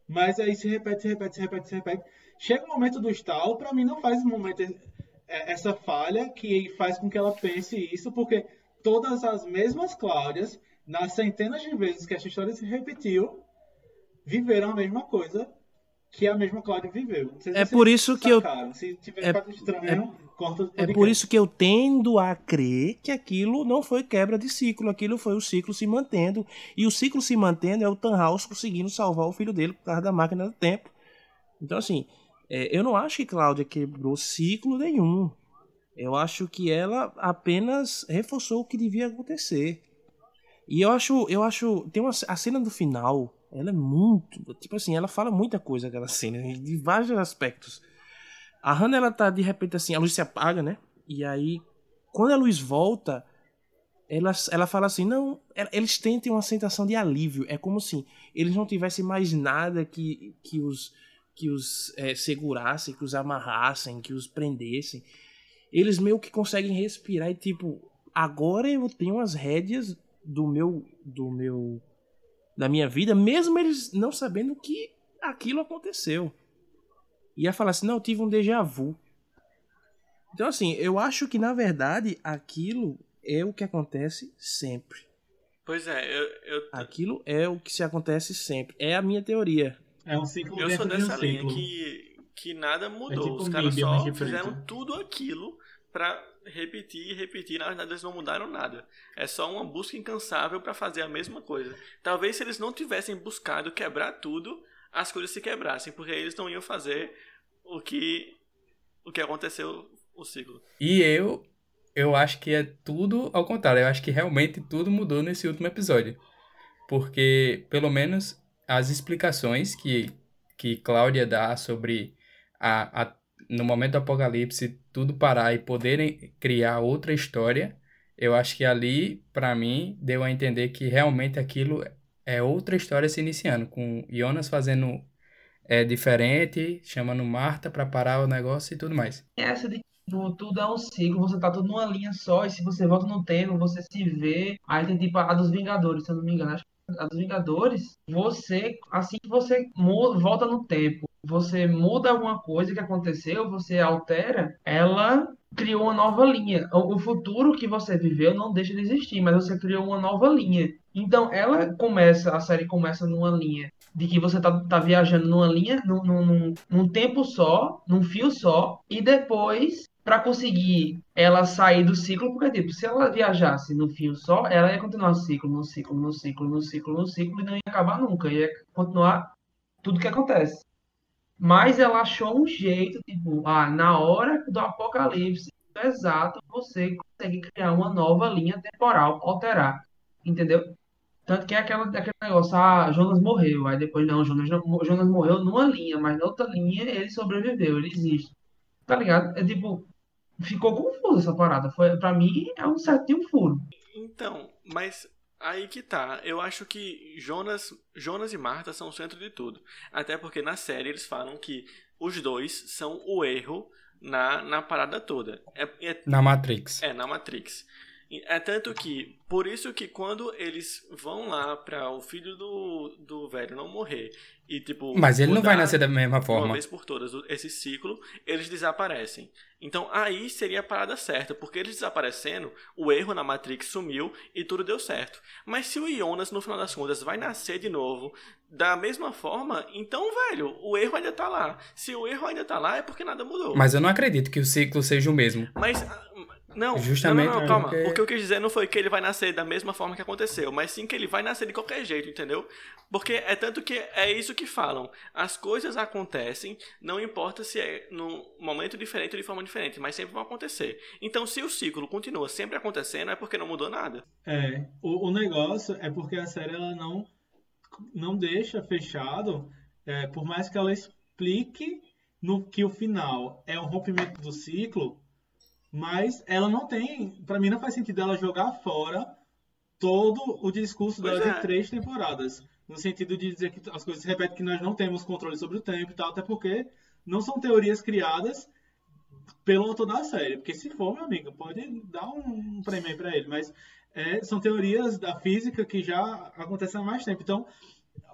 Mas aí se repete, se repete, se repete, se repete. Chega o momento do estalo, pra mim não faz momento é, essa falha que faz com que ela pense isso, porque todas as mesmas Cláudias, nas centenas de vezes que essa história se repetiu, viveram a mesma coisa que a mesma Cláudia viveu. É por isso que eu- sacaram. Se tiver é- estranho, corta É por isso que eu tendo a crer que aquilo não foi quebra de ciclo, aquilo foi o ciclo se mantendo. E o ciclo se mantendo é o Tannhaus conseguindo salvar o filho dele por causa da máquina do tempo. Então, assim, é, eu não acho que Cláudia quebrou ciclo nenhum. Eu acho que ela apenas reforçou o que devia acontecer. E eu acho, eu acho, tem uma a cena do final, ela é muito, tipo assim, ela fala muita coisa aquela cena, de vários aspectos. A Hannah, ela tá de repente assim, a luz se apaga, né? E aí, quando a luz volta, ela, ela fala assim: não, eles tentem uma sensação de alívio. É como se eles não tivessem mais nada que, que os, que os eh, segurassem, que os amarrassem, que os prendessem. Eles meio que conseguem respirar e, tipo, agora eu tenho as rédeas do meu. do meu. da minha vida, mesmo eles não sabendo que aquilo aconteceu ia falar assim, não, eu tive um déjà vu. Então, assim, eu acho que, na verdade, aquilo é o que acontece sempre. Pois é, eu, eu, Aquilo é o que se acontece sempre. É a minha teoria. É um ciclo eu sou um dessa linha ciclo. que, que nada mudou. tipo Os caras só fizeram tudo aquilo pra repetir e repetir. Na verdade, eles não mudaram nada. É só uma busca incansável pra fazer a mesma coisa. Talvez se eles não tivessem buscado quebrar tudo, as coisas se quebrassem, porque eles não iam fazer o que o que aconteceu o ciclo. E eu, eu acho que é tudo ao contrário. Eu acho que realmente tudo mudou nesse último episódio. Porque, pelo menos, as explicações que, que Cláudia dá sobre a, a, no momento do apocalipse tudo parar e poderem criar outra história, eu acho que ali, pra mim, deu a entender que realmente aquilo é outra história se iniciando, com Jonas fazendo é, diferente, chamando Marta pra parar o negócio e tudo mais. Essa de tudo é um ciclo, você tá tudo numa linha só, e se você volta no tempo, você se vê. Aí tem tipo a dos Vingadores, se eu não me engano. Acho que a dos Vingadores, você, assim que você muda, volta no tempo, você muda alguma coisa que aconteceu, você altera, ela criou uma nova linha. O futuro que você viveu não deixa de existir, mas você criou uma nova linha. Então ela começa, a série começa numa linha de que você tá, tá viajando numa linha, num, num, num- num tempo só, num fio só, e depois, para conseguir ela sair do ciclo, porque, tipo, se ela viajasse no fio só, ela ia continuar no ciclo, no ciclo, no ciclo, no ciclo, no ciclo, e não ia acabar nunca, ia continuar tudo que acontece. Mas ela achou um jeito, tipo, ah, na hora do apocalipse, exato, você consegue criar uma nova linha temporal, alterar, entendeu? Tanto que é aquela, aquele negócio, ah, Jonas morreu, aí depois não, Jonas, Jonas morreu numa linha, mas na outra linha ele sobreviveu, ele existe. Tá ligado? É tipo, ficou confuso essa parada. Foi, pra mim, é um certinho furo. Então, mas aí que tá. Eu acho que Jonas, Jonas e Marta são o centro de tudo. Até porque na série eles falam que os dois são o erro na, na parada toda. É, é, Na Matrix. é, na Matrix. É tanto que, por isso que quando eles vão lá pra o filho do, do velho não morrer e tipo. Mas ele não vai nascer da mesma Uma forma. vez por todas esse ciclo, eles desaparecem. Então aí seria a parada certa, porque eles desaparecendo, o erro na Matrix sumiu e tudo deu certo. Mas se o Jonas, no final das contas, vai nascer de novo da mesma forma, então, velho, o erro ainda tá lá. Se o erro ainda tá lá, é porque nada mudou. Mas eu não acredito que o ciclo seja o mesmo. Mas. Não, Justamente não, não, não, calma. porque- O que eu quis dizer não foi que ele vai nascer da mesma forma que aconteceu, mas sim que ele vai nascer de qualquer jeito, entendeu? Porque é tanto que é isso que falam. As coisas acontecem, não importa se é num momento diferente ou de forma diferente, mas sempre vão acontecer. Então, se o ciclo continua sempre acontecendo, é porque não mudou nada. É, o, o negócio é porque a série ela não, não deixa fechado, é, por mais que ela explique no que o final é um rompimento do ciclo, mas ela não tem, pra mim não faz sentido ela jogar fora todo o discurso Pois dela é. de três temporadas, no sentido de dizer que as coisas se repetem que nós não temos controle sobre o tempo e tal, até porque não são teorias criadas pelo autor da série, porque se for, meu amigo, pode dar um prêmio aí pra ele, mas é, são teorias da física que já acontecem há mais tempo. Então,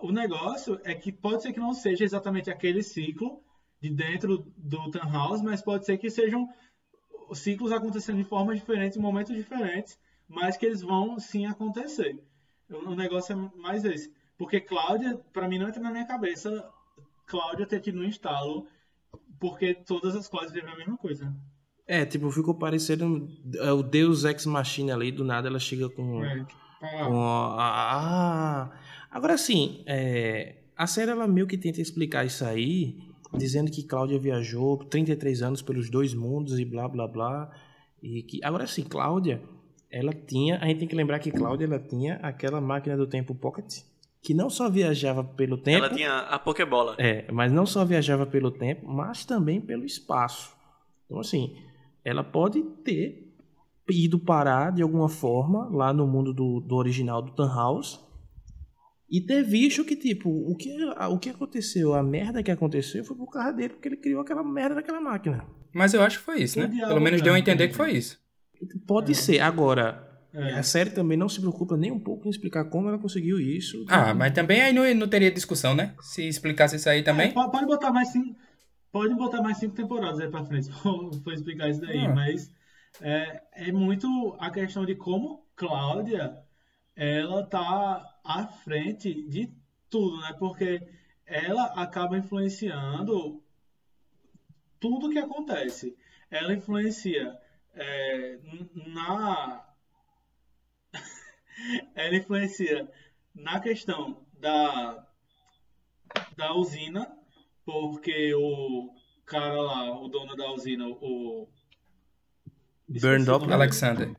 o negócio é que pode ser que não seja exatamente aquele ciclo de dentro do Tannhaus, mas pode ser que sejam ciclos acontecendo de formas diferentes, em momentos diferentes, mas que eles vão sim acontecer. O negócio é mais esse. Porque Cláudia, pra mim, não entra na minha cabeça Cláudia ter tido um instalo, porque todas as Cláudias teve a mesma coisa. É, tipo, ficou parecendo é, o Deus Ex Machina ali, do nada ela chega com. É. Ah, com a- ah, agora sim, é, a série ela meio que tenta explicar isso aí, dizendo que Cláudia viajou 33 anos pelos dois mundos e blá blá blá. E que, agora sim, Cláudia, ela tinha. A gente tem que lembrar que Cláudia ela tinha aquela máquina do tempo Pocket, que não só viajava pelo tempo. Ela tinha a Pokébola. É, mas não só viajava pelo tempo, mas também pelo espaço. Então, assim, ela pode ter ido parar de alguma forma lá no mundo do, do original do Tannhaus e ter visto que, tipo, o que, o que aconteceu, a merda que aconteceu foi por causa dele, porque ele criou aquela merda daquela máquina. Mas eu acho que foi isso, né? diabo Pelo menos deu a entender que foi isso. Pode ser. Agora, É. a série também não se preocupa nem um pouco em explicar como ela conseguiu isso. Ah, mas também aí não, não teria discussão, né? Se explicasse isso aí também. É, pode, botar mais cinco. Pode botar mais cinco temporadas aí pra frente (laughs) pra explicar isso daí, Ah. mas é, é muito a questão de como Cláudia ela tá à frente de tudo, né? Porque ela acaba influenciando tudo que acontece. Ela influencia é, na (laughs) ela influencia na questão da da usina, porque o cara lá, o dono da usina, o nome Doppler. Alexander.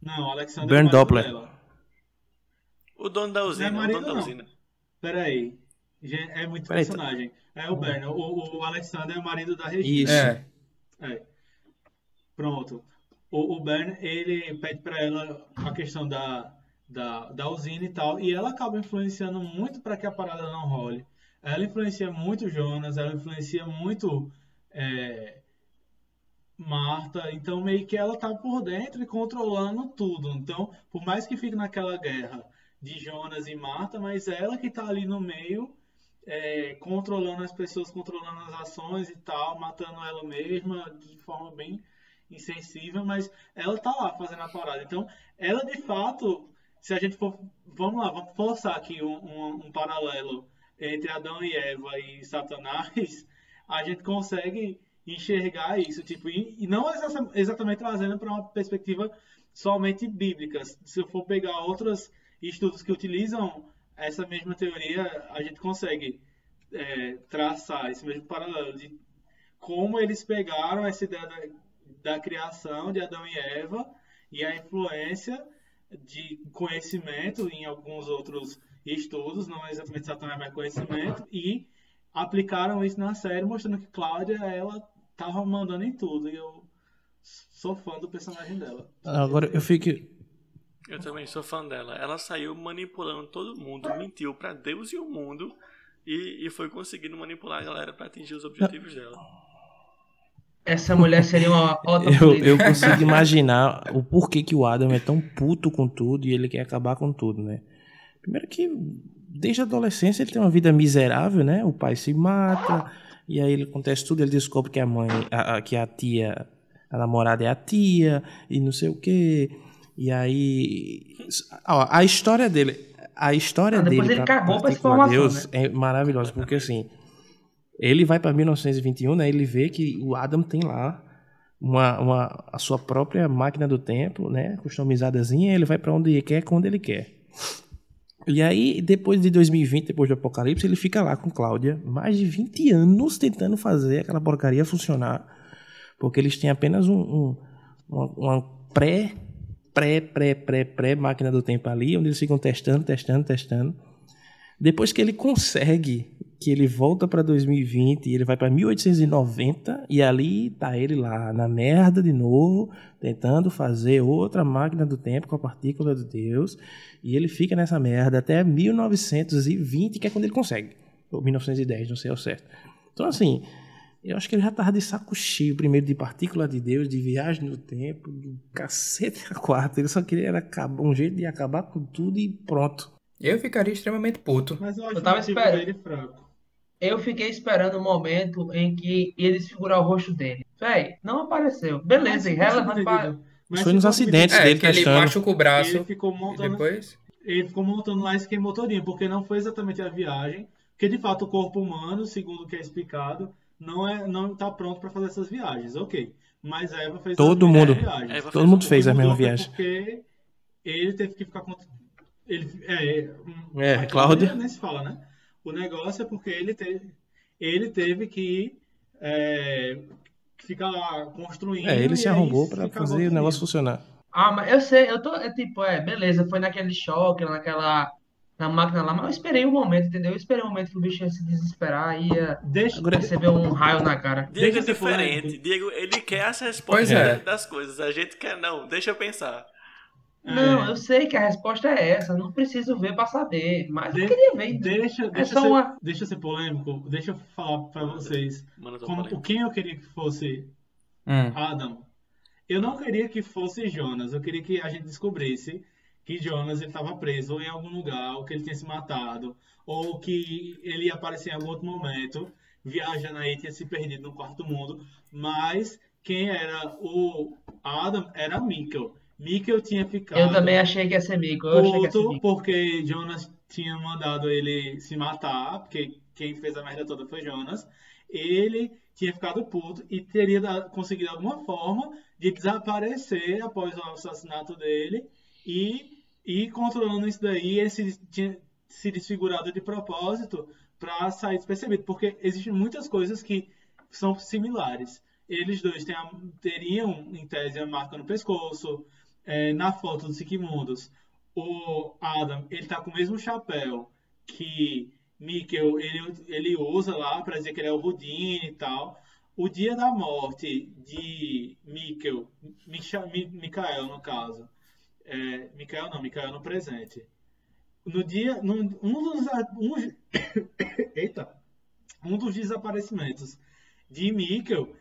Não, Alexander é marido Doppler. O dono da usina, Não é o marido, dono da usina. Peraí. É muito Peraí, personagem. É o Bernd. O, o Alexander é o marido da Regina. Isso. É. É. Pronto. O, o Bern, ele pede pra ela a questão da, da, da usina e tal, e ela acaba influenciando muito para que a parada não role. Ela influencia muito o Jonas, ela influencia muito é, Marta, então meio que ela tá por dentro e controlando tudo. Então, por mais que fique naquela guerra de Jonas e Marta, mas ela que tá ali no meio é, controlando as pessoas, controlando as ações e tal, matando ela mesma de forma bem insensível, mas ela tá lá fazendo a parada. Então, ela de fato, se a gente for, vamos lá, vamos forçar aqui um, um, um paralelo entre Adão e Eva e Satanás, a gente consegue enxergar isso, tipo, e, e não exa- exatamente trazendo para uma perspectiva somente bíblica. Se eu for pegar estudos que utilizam essa mesma teoria, a gente consegue é, traçar esse mesmo paralelo de como eles pegaram essa ideia da, da criação de Adão e Eva e a influência de conhecimento em alguns outros estudos, não exatamente Satanás, mas conhecimento, e aplicaram isso na série, mostrando que Cláudia, ela tava mandando em tudo, e eu sou fã do personagem dela. Agora eu fico. Eu também sou fã dela. Ela saiu manipulando todo mundo, mentiu para Deus e o mundo e, e foi conseguindo manipular a galera para atingir os objetivos dela. Essa mulher seria uma ótima Eu, eu consigo imaginar o porquê que o Adam é tão puto com tudo e ele quer acabar com tudo, né? Primeiro que desde a adolescência ele tem uma vida miserável, né? O pai se mata e aí ele acontece tudo, ele descobre que a mãe, a, a- que a tia, a namorada é a tia e não sei o quê. E aí ó, a história dele, a história Ah, depois dele ele cagou pra essa Deus é maravilhosa, porque assim, ele vai para 1921, né? Ele vê que o Adam tem lá uma, uma, a sua própria máquina do tempo, né? Customizadazinha, ele vai para onde ele quer, quando ele quer. E aí, depois de 2020, depois do Apocalipse, ele fica lá com Cláudia, mais de 20 anos tentando fazer aquela porcaria funcionar, porque eles têm apenas um, um- uma, uma pré, pré, pré, pré, pré máquina do tempo ali, onde eles ficam testando, testando, testando. Depois que ele consegue, que ele volta para 2020 e ele vai para 1890 e ali tá ele lá na merda de novo, tentando fazer outra máquina do tempo com a partícula de Deus, e ele fica nessa merda até 1920, que é quando ele consegue. Ou 1910, não sei ao certo. Então assim, eu acho que ele já tava de saco cheio, primeiro de partícula de Deus, de viagem no tempo, do cacete a quatro. Ele só queria era acabar, um jeito de acabar com tudo e pronto. Eu ficaria extremamente puto. Mas eu acho Eu tava esperando. dele. Eu fiquei esperando o momento em que ia desfigurar o rosto dele. Véi, não apareceu. Beleza, irrelevante subdividido. Mas Foi nos ficou acidentes É, dele que ele machuca o braço Ele ficou e montando, depois... ele ficou montando lá esquema todinho, porque não foi exatamente a viagem, porque de fato o corpo humano, segundo o que é explicado, não é não tá pronto para fazer essas viagens, ok. Mas a Eva fez Todo as mundo. viagens. Todo fez mundo fez a mesma foi viagem. Porque ele teve que ficar com ele é, É, a Cláudia. nem se fala, né? O negócio é porque ele teve ele teve que é, ficar lá construindo. É, ele se pra ficava fazer o negócio funcionar. Ah, mas eu sei, eu tô, é tipo, é, beleza, foi naquele choque, naquela, na máquina lá, mas eu esperei um momento, entendeu? Eu esperei um momento que o bicho ia se desesperar, ia Deixa, receber um raio na cara. Diego é Deixa eu ser diferente. Diego, ele quer as Pois respostas é. das coisas. A gente quer não. Deixa eu pensar. Não, é, eu sei que a resposta é essa, não preciso ver pra saber, mas eu De- queria ver. Deixa, deixa, só ser, uma- deixa eu ser polêmico, deixa eu falar pra vocês Mano, eu como, quem eu queria que fosse Hum. Adam. Eu não queria que fosse Jonas, eu queria que a gente descobrisse que Jonas estava preso em algum lugar, ou que ele tinha se matado, ou que ele ia aparecer em algum outro momento, viajando aí, tinha se perdido no quarto mundo. Mas quem era o Adam era Mikkel. Mikkel tinha ficado Eu também achei que ia ser mico, eu achei que ia ser puto mico. porque Jonas tinha mandado ele se matar, porque quem fez a merda toda foi Jonas. Ele tinha ficado puto e teria da- conseguido alguma forma de desaparecer após o assassinato dele e ir controlando isso daí. Ele se, se desfigurado de propósito para sair despercebido, porque existem muitas coisas que são similares. Eles dois a- teriam, em tese, a marca no pescoço, é, na foto do Siquemundos, o Adam, ele tá com o mesmo chapéu que Mikkel, ele, ele usa lá para dizer que ele é o Houdini e tal. O dia da morte de Mikkel, Micha, Mi, Mikael no caso, é, Mikael não, Mikael no presente. No dia, um dos, um, (coughs) eita, um dos desaparecimentos de Mikkel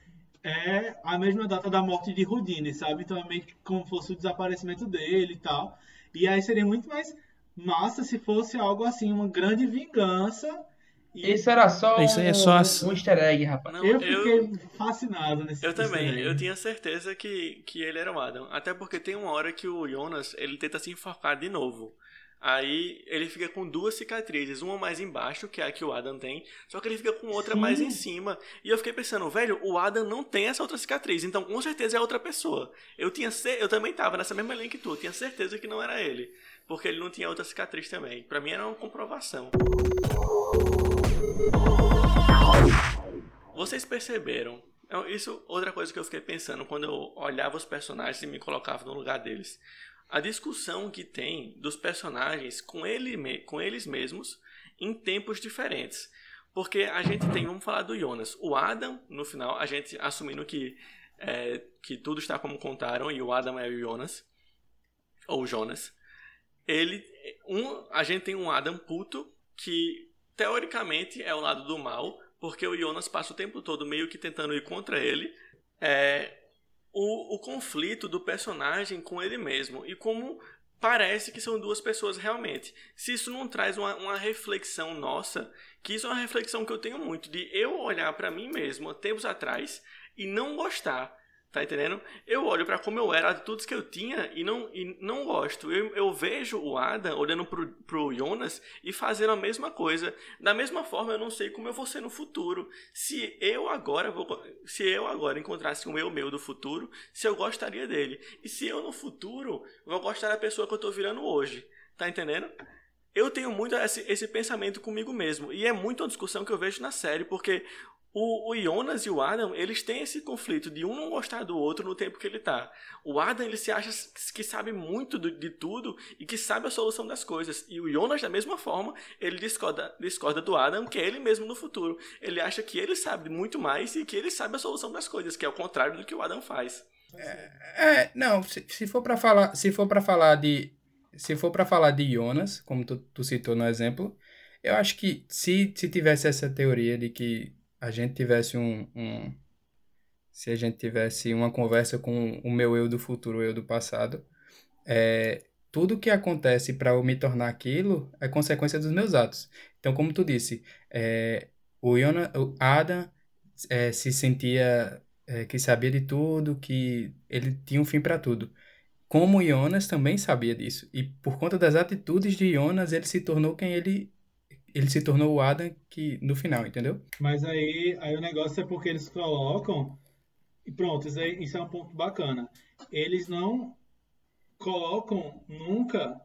é a mesma data da morte de Houdini, sabe? Então é meio que como fosse o desaparecimento dele e tal. E aí seria muito mais massa se fosse algo assim, uma grande vingança. E Isso era só Isso aí é um, só as- um easter egg, rapaz. Não, eu eu, fiquei fascinado nesse eu também. Eu tinha certeza que, que ele era o Adam. Até porque tem uma hora que o Jonas ele tenta se enforcar de novo. Aí ele fica com duas cicatrizes, uma mais embaixo, que é a que o Adam tem, só que ele fica com outra Sim. mais em cima. E eu fiquei pensando, velho, o Adam não tem essa outra cicatriz, então com certeza é outra pessoa. Eu tinha eu também tava nessa mesma linha que tu, eu tinha certeza que não era ele, porque ele não tinha outra cicatriz também. Pra mim era uma comprovação. Vocês perceberam Eu- Isso, outra coisa que eu fiquei pensando quando eu olhava os personagens e me colocava no lugar deles. A discussão que tem dos personagens com, ele, com eles mesmos em tempos diferentes. Porque a gente tem, vamos falar do Jonas. O Adam, no final, a gente assumindo que, é, que tudo está como contaram e o Adam é o Jonas, ou Jonas. Ele, um, a gente tem um Adam puto que teoricamente é o lado do mal, porque o Jonas passa o tempo todo meio que tentando ir contra ele. É, o, o conflito do personagem com ele mesmo e como parece que são duas pessoas realmente. Se isso não traz uma, uma reflexão nossa, que isso é uma reflexão que eu tenho muito, de eu olhar pra mim mesmo há tempos atrás e não gostar. Tá entendendo? Eu olho pra como eu era, atitudes que eu tinha e não, e não gosto. Eu, eu vejo o Adam olhando pro, pro Jonas e fazendo a mesma coisa. Da mesma forma, eu não sei como eu vou ser no futuro. Se eu agora vou, se eu agora encontrasse um eu meu do futuro, se eu gostaria dele. E se eu no futuro vou gostar da pessoa que eu tô virando hoje. Tá entendendo? Eu tenho muito esse, esse pensamento comigo mesmo. E é muito uma discussão que eu vejo na série, porque o, o Jonas e o Adam, eles têm esse conflito de um não gostar do outro no tempo que ele tá. O Adam, ele se acha que sabe muito do- de tudo e que sabe a solução das coisas. E o Jonas, da mesma forma, ele discorda, discorda do Adam, que é ele mesmo no futuro. Ele acha que ele sabe muito mais e que ele sabe a solução das coisas, que é o contrário do que o Adam faz. É, não, se, se for para falar, se for para falar de se for para falar de Jonas, como tu, tu citou no exemplo, eu acho que se, se tivesse essa teoria de que a gente tivesse um, um se a gente tivesse uma conversa com o meu eu do futuro, o eu do passado, é, tudo que acontece para eu me tornar aquilo é consequência dos meus atos. Então, como tu disse, é, o, Jonas, o Adam é, se sentia é, que sabia de tudo, que ele tinha um fim para tudo. Como Jonas também sabia disso. E por conta das atitudes de Jonas, ele se tornou quem ele. Ele se tornou o Adam que, no final, entendeu? Mas aí, aí o negócio é porque eles colocam. E pronto, isso, aí- isso é um ponto bacana. Eles não colocam nunca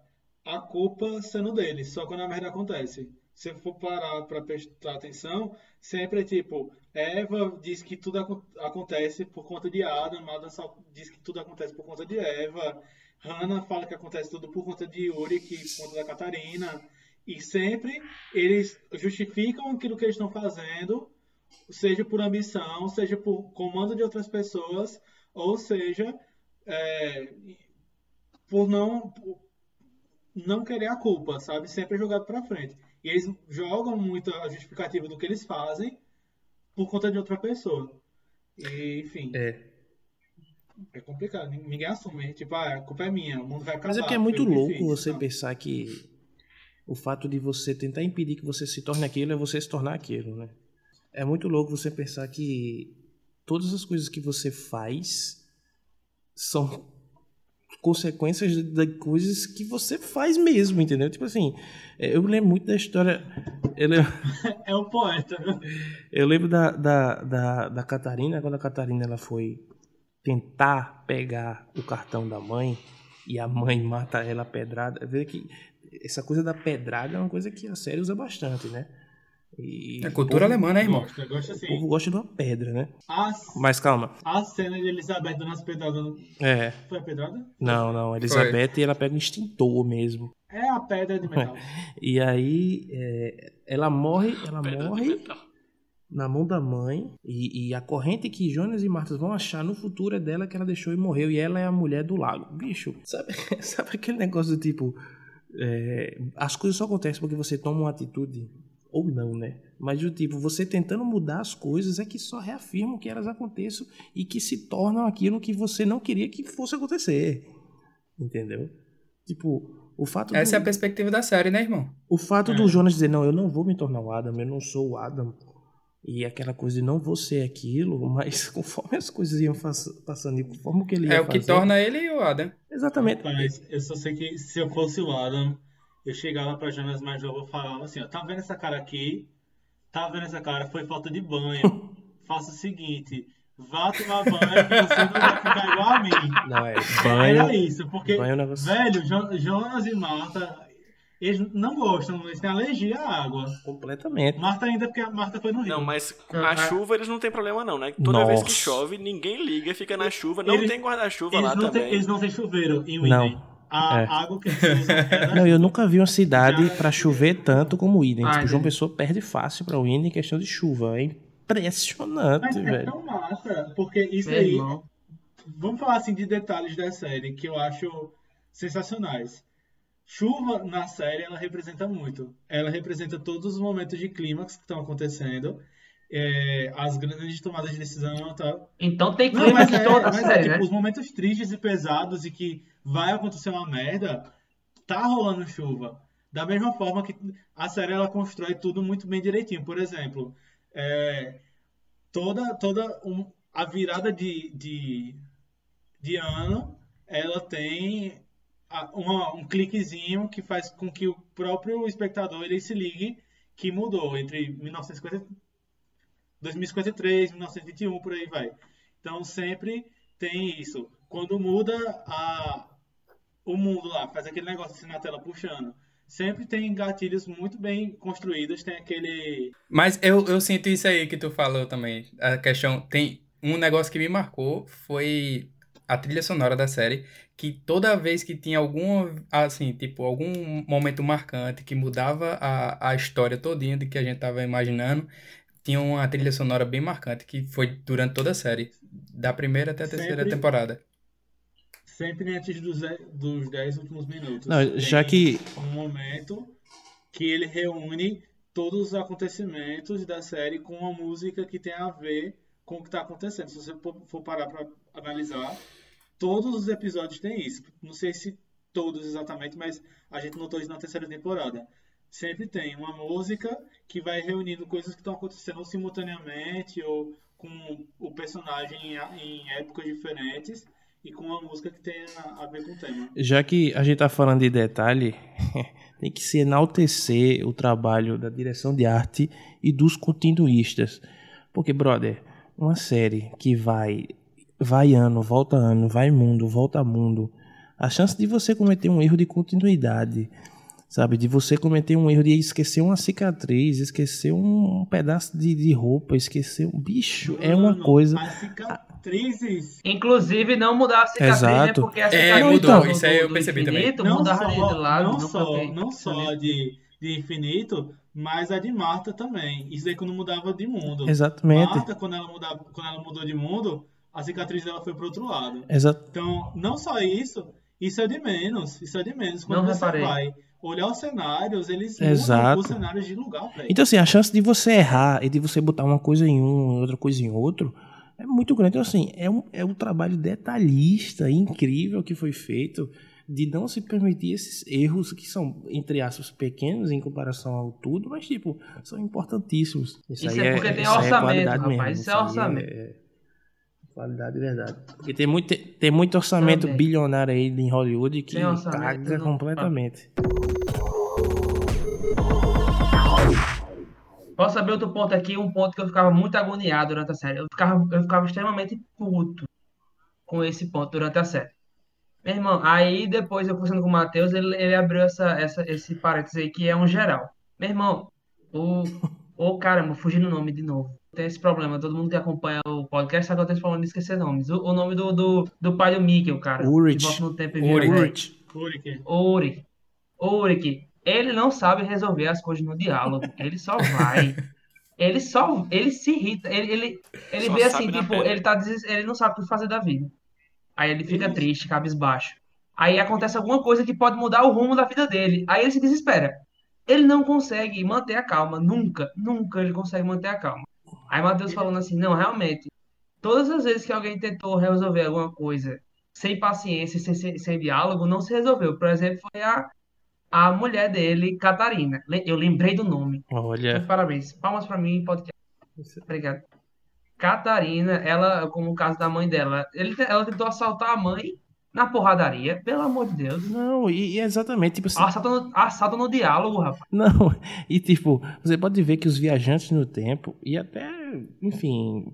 a culpa sendo deles, só quando a merda acontece. Se for parar pra prestar atenção, sempre é tipo, Eva diz que tudo acon- acontece por conta de Adam, Adam diz que tudo acontece por conta de Eva, Hannah fala que acontece tudo por conta de Yuri, que por conta da Catarina. E sempre eles justificam aquilo que eles estão fazendo, seja por ambição, seja por comando de outras pessoas, ou seja, é, por não por não querer a culpa, sabe? Sempre é jogado pra frente. E eles jogam muito a justificativa do que eles fazem por conta de outra pessoa. E, enfim, É. é complicado. Ninguém assume. Tipo, ah, a culpa é minha, o mundo vai acabar. Mas é porque é muito louco fiz. você Não. pensar que o fato de você tentar impedir que você se torne aquilo é você se tornar aquilo, né? É muito louco você pensar que todas as coisas que você faz são consequências de coisas que você faz mesmo, entendeu? Tipo assim, é, eu lembro muito da história. Lembro, (laughs) É o poeta. eu lembro da, da, da, da Catarina, quando a Catarina ela foi tentar pegar o cartão da mãe e a mãe mata ela pedrada. Vê que essa coisa da pedrada é uma coisa que a série usa bastante, né? E É cultura o povo, alemã, né, irmão? Gosta, gosta O assim. povo gosta de uma pedra, né? A, Mas calma. a cena de Elizabeth dando as pedradas. É. Foi a pedrada? Não, não. A Elizabeth ela pega um extintor mesmo. É a pedra de metal. (laughs) E aí é, ela morre, ela morre na mão da mãe. E, e a corrente que Jonas e Marta vão achar no futuro é dela que ela deixou e morreu. E ela é a mulher do lago. Bicho, sabe, (laughs) sabe aquele negócio do tipo. É, as coisas só acontecem porque você toma uma atitude. Ou não, né? Mas do tipo, você tentando mudar as coisas é que só reafirmam que elas aconteçam e que se tornam aquilo que você não queria que fosse acontecer. Entendeu? Tipo, o fato do- Essa é a perspectiva da série, né, irmão? o fato É. do Jonas dizer, não, eu não vou me tornar o Adam, eu não sou o Adam. E aquela coisa de não vou ser aquilo, (laughs) mas conforme as coisas iam passando e conforme o que ele ia É o que fazer- torna ele o Adam. Exatamente. Rapaz, eu só sei que se eu fosse o Adam, eu chegava pra Jonas mais novo e falava assim, ó, tá vendo essa cara aqui? Tá vendo essa cara? Foi falta de banho. (laughs) Faça o seguinte, vá tomar banho que você não vai ficar igual a mim. Não, é Era banho. isso, porque, banho é velho, Jo- Jonas e Marta, eles não gostam, eles têm alergia à água. Completamente. Marta ainda, porque a Marta foi no Rio. Não, mas Não, a chuva eles não tem problema não, né? Toda vez que Nossa. chove, ninguém liga, fica na chuva. Não Eles- tem guarda-chuva eles, lá não têm, também. eles não têm chuveiro em Whitney. Não. A É. água que eles usam é (laughs) Não, eu nunca vi uma cidade pra chover tanto como Iden. Ah, Tipo, João. Pessoa perde fácil pra Iden em questão de chuva. É impressionante, Mas é velho. tão massa, porque isso Meu aí irmão. Vamos falar assim de detalhes da série que eu acho sensacionais. Chuva na série ela representa muito. Ela representa todos os momentos de clímax que estão acontecendo, é, as grandes tomadas de decisão, tá? Então tem Não, clima mas é, toda mas é, série, tipo, né? os momentos tristes e pesados e que vai acontecer uma merda, tá rolando chuva. Da mesma forma que a série ela constrói tudo muito bem direitinho. Por exemplo, é, toda toda um- a virada de, de, de ano, ela tem uma- um cliquezinho que faz com que o próprio espectador ele se ligue que mudou entre 1950, 2053, 1921, por aí vai. Então sempre tem isso. Quando muda a, o mundo lá, faz aquele negócio assim na tela puxando. Sempre tem gatilhos muito bem construídos, tem aquele. Mas eu, eu sinto isso aí que tu falou também. A questão. Tem um negócio que me marcou foi a trilha sonora da série. Que toda vez que tinha algum, assim, tipo, algum momento marcante que mudava a, a história todinha de que a gente tava imaginando, tinha uma trilha sonora bem marcante que foi durante toda a série. Da primeira até a terceira Sempre- temporada. Sempre antes dos, dos 10 últimos minutos. Não, já que um momento que ele reúne todos os acontecimentos da série com uma música que tem a ver com o que está acontecendo. Se você for for parar para analisar, todos os episódios têm isso. Não sei se todos exatamente, mas a gente notou isso na terceira temporada. Sempre tem uma música que vai reunindo coisas que estão acontecendo simultaneamente ou com o personagem em, épocas diferentes e com uma música que tem a, ver com o tema. Já que a gente tá falando de detalhe, (laughs) tem que se enaltecer o trabalho da direção de arte e dos continuistas. Porque, brother, uma série que vai vai ano, volta ano, vai mundo, volta mundo, a chance de você cometer um erro de continuidade, sabe? De você cometer um erro de esquecer uma cicatriz, esquecer um pedaço de, de roupa, esquecer um bicho, é uma Mano, coisa. As cicatrizes. Inclusive, não mudar a cicatriz, Exato. né? Porque a É, cicatriz mudou, do- isso aí eu percebi também. infinito Não mudava só, de lado. não só, não só de, de infinito, mas a de Marta também. Isso daí quando mudava de mundo. Exatamente. Marta, quando ela, mudava, quando ela mudou de mundo, a cicatriz dela foi pro outro lado. Exa Então, não só isso, isso é de menos. Isso é de menos. Quando Não você reparei. vai olhar os cenários, eles Exato. mudam os cenários de lugar, velho. Então, assim, a chance de você errar e de você botar uma coisa em um e outra coisa em outro é muito grande. Então, assim, é um, é um trabalho detalhista, incrível que foi feito de não se permitir esses erros que são, entre aspas, pequenos em comparação ao tudo, mas, tipo, são importantíssimos. Isso é porque tem isso aí orçamento, qualidade rapaz, mesmo. isso é aí orçamento. é qualidade de verdade. Porque tem muito, tem muito orçamento Também. bilionário aí em Hollywood que caga não- completamente. Posso saber outro ponto aqui, um ponto que eu ficava muito agoniado durante a série. Eu ficava, eu ficava extremamente puto com esse ponto durante a série. Meu irmão, aí depois eu conversando com o Matheus, ele, ele abriu essa, essa, esse parênteses aí que é um geral. Meu irmão, o. (laughs) Ô caramba, fugindo o nome de novo. Tem esse problema, todo mundo que acompanha o podcast sabe que eu tenho esse problema de esquecer nomes. O, o nome do, do, do pai do cara. Vira Ulrich. velho. Ulrich. Ulrich. Ulrich. Ulrich, ele não sabe resolver as coisas no diálogo. Ele só vai. Ele só. Ele se irrita. Ele, ele, ele Só vê assim, tipo, pele. ele tá des- ele não sabe o que fazer da vida. Aí ele fica Isso. triste, cabisbaixo. Aí acontece alguma coisa que pode mudar o rumo da vida dele. Aí ele se desespera. Ele não consegue manter a calma. Nunca, nunca ele consegue manter a calma. Aí Matheus falando assim, não, realmente, todas as vezes que alguém tentou resolver alguma coisa sem paciência, sem, sem, sem diálogo, não se resolveu. Por exemplo, foi a, a mulher dele, Catarina. Eu lembrei do nome. Olha. Então, parabéns. Palmas pra mim, podcast. Obrigado. Catarina, ela, como o caso da mãe dela, ele, ela tentou assaltar a mãe na porradaria, pelo amor de Deus. Não, e, e é exatamente, tipo assim, Assalta no, no diálogo, rapaz. não, (laughs) e tipo, você pode ver que os viajantes no tempo, e até, enfim,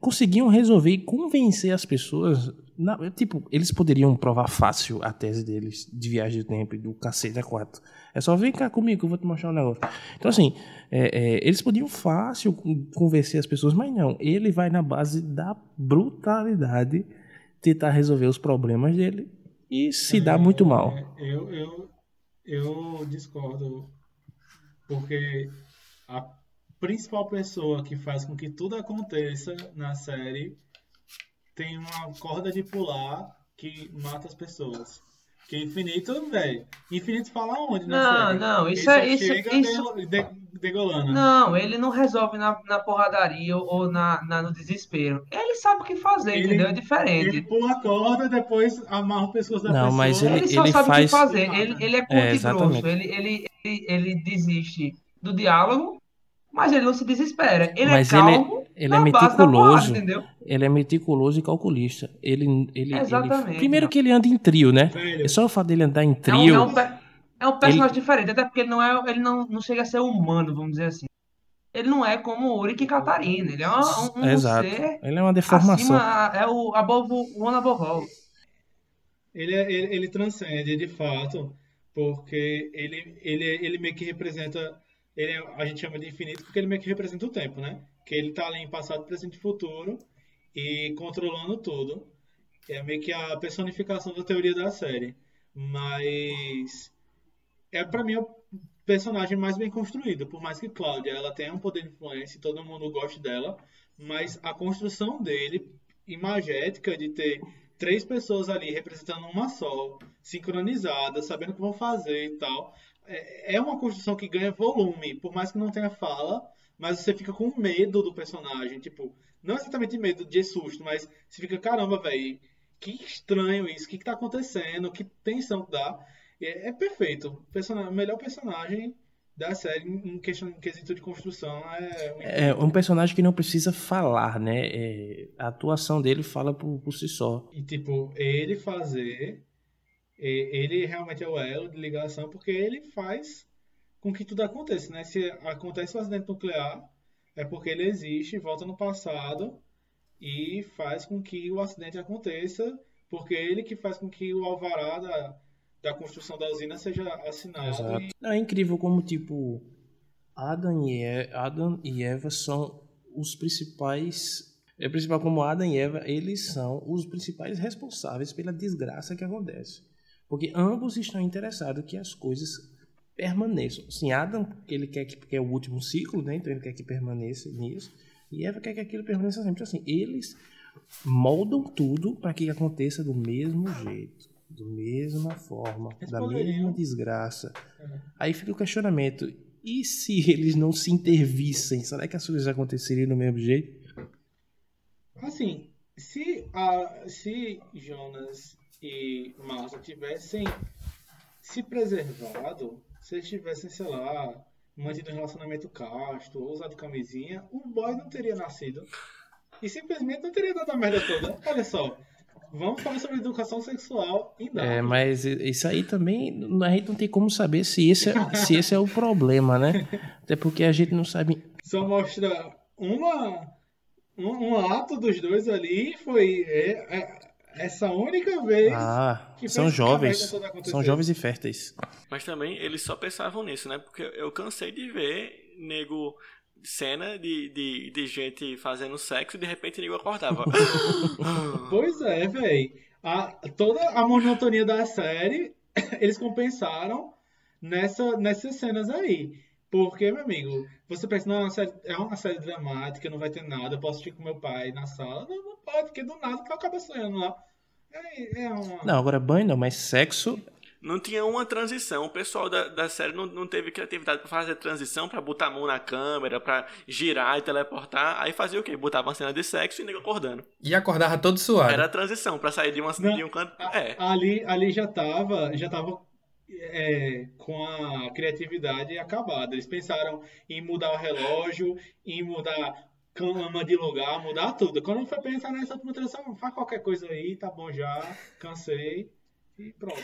conseguiam resolver e convencer as pessoas. na- tipo, eles poderiam provar fácil a tese deles de viagem do tempo e do cacete a quatro. É só vem cá comigo que eu vou te mostrar um negócio. Então, assim, é, é, eles podiam fácil con- convencer as pessoas, mas não. Ele vai na base da brutalidade tentar resolver os problemas dele e se dá muito mal. É, Eu, eu, eu discordo, porque a principal pessoa que faz com que tudo aconteça na série tem uma corda de pular que mata as pessoas. Que Infinito, velho. Infinito fala onde na Não, série? não, Ele isso só é- isso- chega isso- de- de- degolando. Não, ele não resolve na, na porradaria ou- na, na- no desespero. Ele sabe o que fazer, Ele- entendeu? É Ele diferente. pula a corda, depois amarra o pescoço da Não, pessoa. mas Ele, ele- só ele sabe o faz- que fazer. Ele, ele é curto É, e grosso. Ele, ele, ele, ele desiste do diálogo, mas ele não se desespera. Ele Mas é ele- calmo ele na é base da porrada, meticuloso. entendeu? Ele é meticuloso e calculista. Ele, ele, ele- Exatamente. primeiro que ele anda em trio, né? É só o fato dele andar em É um, trio. é um, pe- é um personagem diferente, até porque ele não, é, ele não, não chega a ser humano, vamos dizer assim. Ele não é como o Uric e Catarina. Ele é um, um Exato. ser Ele é uma deformação. acima, é o above one above all. Ele, é- ele, ele transcende de fato, porque ele, ele, ele meio que representa. Ele, é- a gente chama de infinito porque ele meio que representa o tempo, né? Que ele tá ali em passado, presente e futuro e controlando tudo. É meio que a personificação da teoria da série. Mas é para mim o personagem mais bem construído, por mais que Cláudia ela tenha um poder de influência e todo mundo goste dela, mas a construção dele imagética de ter três pessoas ali representando uma só, sincronizadas, sabendo o que vão fazer e tal. É é uma construção que ganha volume, por mais que não tenha fala, mas você fica com medo do personagem, tipo, não exatamente medo de susto, mas você fica, caramba, velho, que estranho isso, o que, que tá acontecendo, que tensão que dá. É, é perfeito. Persona- O melhor personagem da série em questão em quesito de construção é o É um personagem que não precisa falar, né? É, a atuação dele fala por, por si só. E, tipo, ele fazer. Ele realmente é o elo de ligação, porque ele faz com que tudo aconteça, né? Se acontece um acidente nuclear, é porque ele existe, volta no passado e faz com que o acidente aconteça, porque é ele que faz com que o alvará da, da construção da usina seja assinado. E, é incrível como, tipo, Adam e, E- Adam e Eva são os principais. É principal como Adam e Eva, eles são os principais responsáveis pela desgraça que acontece. Porque ambos estão interessados que as coisas permaneçam. Sim, Adam, ele quer que porque é o último ciclo, né? Então ele quer que permaneça nisso. E Eva quer que aquilo permaneça sempre. Assim, eles moldam tudo para que aconteça do mesmo jeito, da mesma forma, Eles da poderiam. mesma desgraça. Aí fica o questionamento: e se (laughs) eles não se intervissem? Será que as coisas aconteceriam do mesmo jeito? Assim, se, a, se Jonas e Marta tivessem se preservado, se eles tivessem, sei lá, mantido um relacionamento casto, ou usado camisinha, o boy não teria nascido. E simplesmente não teria dado a merda toda. Olha só, vamos falar sobre educação sexual em dados. É, mas isso aí também a gente não tem como saber se esse é, (laughs) se esse é o problema, né? Até porque a gente não sabe. Só mostra uma, um, um ato dos dois ali, foi é, é, essa única vez. Ah, que são jovens. São jovens e férteis. Mas também eles só pensavam nisso, né? Porque eu cansei de ver nego cena de, de, de gente fazendo sexo e de repente nego acordava. (laughs) Pois é, velho. Toda a monotonia da série, (laughs) eles compensaram nessa, nessas cenas aí. Porque, meu amigo, você pensa, não, é uma série, é uma série dramática, não vai ter nada, eu posso assistir com meu pai na sala. Não, não pode, porque do nada tu acaba sonhando lá. É, é uma... Não, agora banho não, mas sexo. Não tinha uma transição. O pessoal da, da série não, não teve criatividade pra fazer transição, pra botar a mão na câmera, pra girar e teleportar. Aí fazia o quê? Botava uma cena de sexo e nego acordando. E acordava todo suado. Era a transição pra sair de, uma, Não, de um canto. a- É. Ali, ali já tava, já tava é, com a criatividade acabada. Eles pensaram em mudar o relógio, em mudar cama de lugar, mudar tudo. Quando foi pensar nessa última transição, faz qualquer coisa aí, tá bom já, cansei e pronto.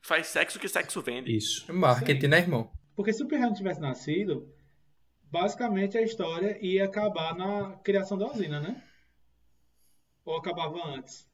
Faz sexo que sexo vende. Isso. Marketing, né, irmão? Porque se o Pirra não tivesse nascido, basicamente a história ia acabar na criação da usina, né? Ou acabava antes?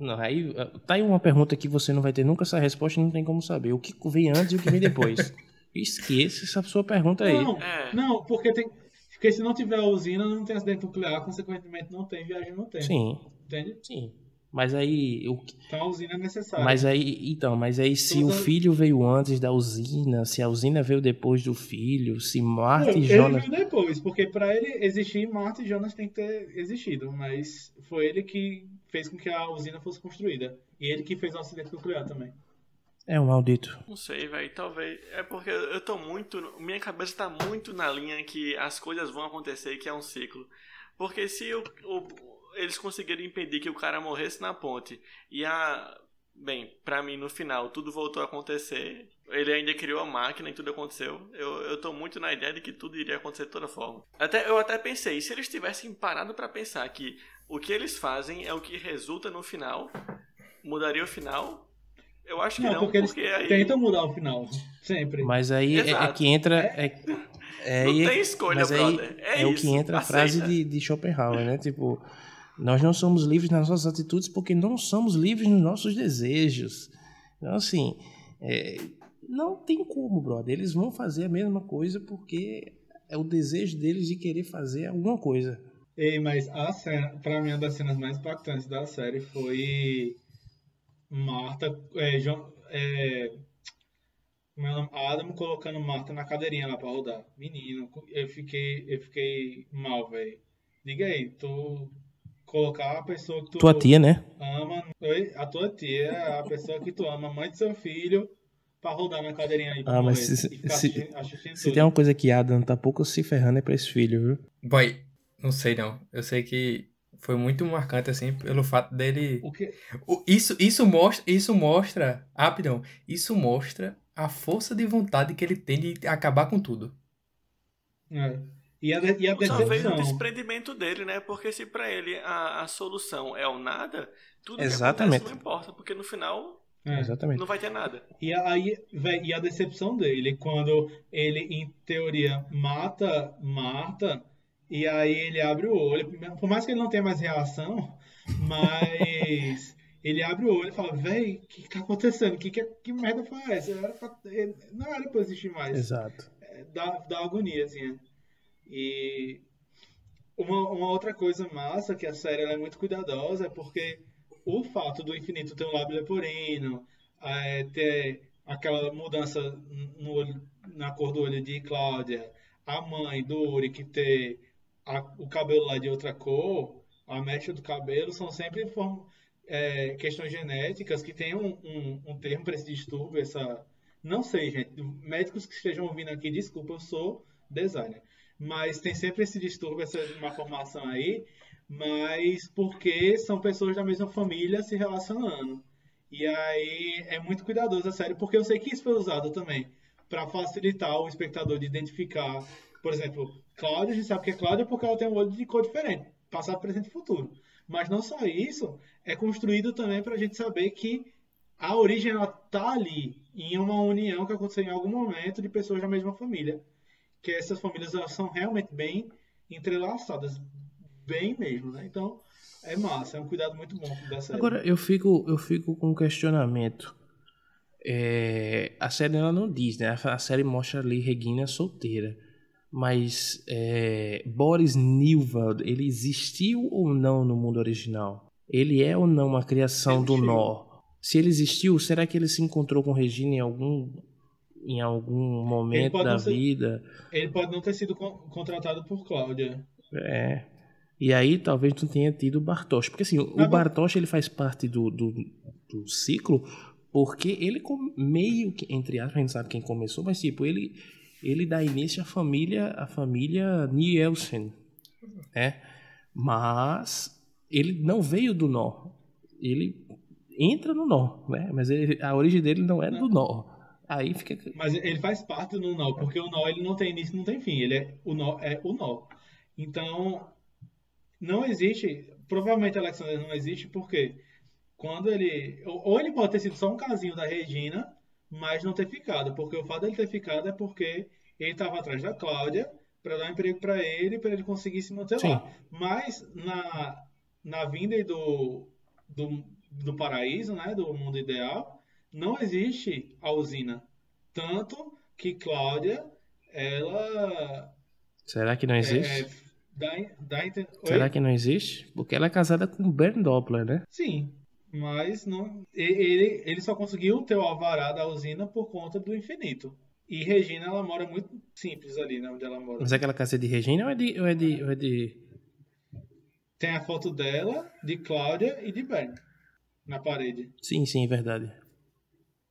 Não, aí tá aí uma pergunta que você não vai ter nunca essa resposta e não tem como saber. O que vem antes e o que vem depois. (laughs) Esqueça essa sua pergunta aí. Não, é. não porque tem. Porque se não tiver usina, não tem acidente nuclear, consequentemente não tem viagem no tempo. Sim. Entende? Sim. Mas aí. Eu... Então a usina é necessária. Mas aí. Então, mas aí se Toda... o filho veio antes da usina, se a usina veio depois do filho, se Marta e Jonas. Ele veio depois, porque para ele existir, Marta e Jonas tem que ter existido. Mas foi ele que fez com que a usina fosse construída. E ele que fez o acidente nuclear também. É um maldito. Não sei, velho. Talvez. É porque eu tô muito. Minha cabeça tá muito na linha que as coisas vão acontecer e que é um ciclo. Porque se o, o, eles conseguiram impedir que o cara morresse na ponte e a. Bem, pra mim no final tudo voltou a acontecer. Ele ainda criou a máquina e tudo aconteceu. Eu, eu tô muito na ideia de que tudo iria acontecer de toda forma. Até, eu até pensei, se eles tivessem parado para pensar que o que eles fazem é o que resulta no final, mudaria o final, eu acho que não, não porque, porque eles aí... tentam mudar o final, sempre. Mas aí é, é, que entra. É, é, (laughs) não tem escolha, mas brother. É, é o que entra a frase de, de Schopenhauer, né? Tipo, nós não somos livres nas nossas atitudes porque não somos livres nos nossos desejos. Então, assim, é, não tem como, brother. Eles vão fazer a mesma coisa porque é o desejo deles de querer fazer alguma coisa. Ei, mas a cena, pra mim, uma das cenas mais impactantes da série foi Marta, é, João, é, como é o nome? Adam colocando Marta na cadeirinha lá pra rodar. Menino, eu fiquei, eu fiquei mal, velho. Diga aí, tu colocar a pessoa que tu tua tia, né? ama, a tua tia, a pessoa que tu ama, a mãe do seu filho, pra rodar na cadeirinha aí. Ah, mas se, se, assistindo, assistindo se tem uma coisa que Adam tá pouco se ferrando é pra esse filho, viu? Boy, não sei não. Eu sei que foi muito marcante, assim, pelo fato dele. O quê? Isso, isso mostra. Isso mostra. Rapidão. Isso mostra a força de vontade que ele tem de acabar com tudo. É. E a, e a Talvez o desprendimento dele, né? Porque se para ele a, a solução é o nada, tudo Exatamente. que acontece não importa, porque no final é. Exatamente. Não vai ter nada. E aí, véio, e a decepção dele, quando ele, em teoria, mata Marta, e aí ele abre o olho, por mais que ele não tenha mais reação, mas (laughs) ele abre o olho e fala, véi, o que, tá acontecendo? Que, que, que merda foi essa? Era pra, não era pra existir mais. Exato. É, dá, dá agonia, assim. E uma, uma outra coisa massa que a série é muito cuidadosa é porque o fato do infinito ter um lábio leporino, é, ter aquela mudança no na cor do olho de Cláudia, a mãe do Uri que ter a, o cabelo lá de outra cor, a mecha do cabelo, são sempre form, é, questões genéticas que tem um, um, um termo para esse distúrbio, essa... Não sei, gente. Médicos que estejam ouvindo aqui, desculpa, eu sou designer. Mas tem sempre esse distúrbio, essa malformação aí, mas porque são pessoas da mesma família se relacionando. E aí é muito cuidadoso a série, porque eu sei que isso foi usado também para facilitar o espectador de identificar por exemplo, Cláudia, a gente sabe que é Cláudia porque ela tem um olho de cor diferente, passado, presente e futuro. Mas não só isso, é construído também para a gente saber que a origem ela tá ali em uma união que aconteceu em algum momento de pessoas da mesma família, que essas famílias são realmente bem entrelaçadas, bem mesmo, né? Então é massa, é um cuidado muito bom da série. Agora eu fico eu fico com um questionamento. É, a série ela não diz, né? A série mostra ali Regina solteira. Mas é, Boris Nilvald, ele existiu ou não no mundo original? Ele é ou não uma criação do Nó? Se ele existiu, será que ele se encontrou com Regina em algum em algum momento da ser, vida? Ele pode não ter sido contratado por Cláudia. É. E aí talvez não tenha tido Bartosz. Porque assim, o Bartosz ele faz parte do, do, do ciclo porque ele meio que, entre aspas, a gente sabe quem começou, mas tipo, ele ele dá início à família, a família Nielsen, né? Mas ele não veio do nó. Ele entra no nó, né? Mas ele, a origem dele não é do nó. Aí fica. Mas ele faz parte do nó, porque o nó ele não tem início, não tem fim. Ele é o nó é o nó. Então não existe. Provavelmente Alexander não existe porque quando ele ou ele pode ter sido só um casinho da Regina mas não ter ficado, porque o fato dele ter ficado é porque ele estava atrás da Cláudia para dar um emprego para ele, para ele conseguir se manter Sim. lá. Mas na na vinda do, do, do paraíso, né, do mundo ideal, não existe a usina. Tanto que Cláudia, ela. Será que não existe? É, dá, dá, Será que não existe? Porque ela é casada com Bernd Doppler, né? Sim, mas não, ele, ele só conseguiu ter o alvará da usina por conta do infinito. E Regina, ela mora muito simples ali, né? Onde ela mora. Mas é aquela casa de Regina ou é de, ou é de, ou é de... Tem a foto dela, de Cláudia e de Bern na parede. Sim, sim, verdade.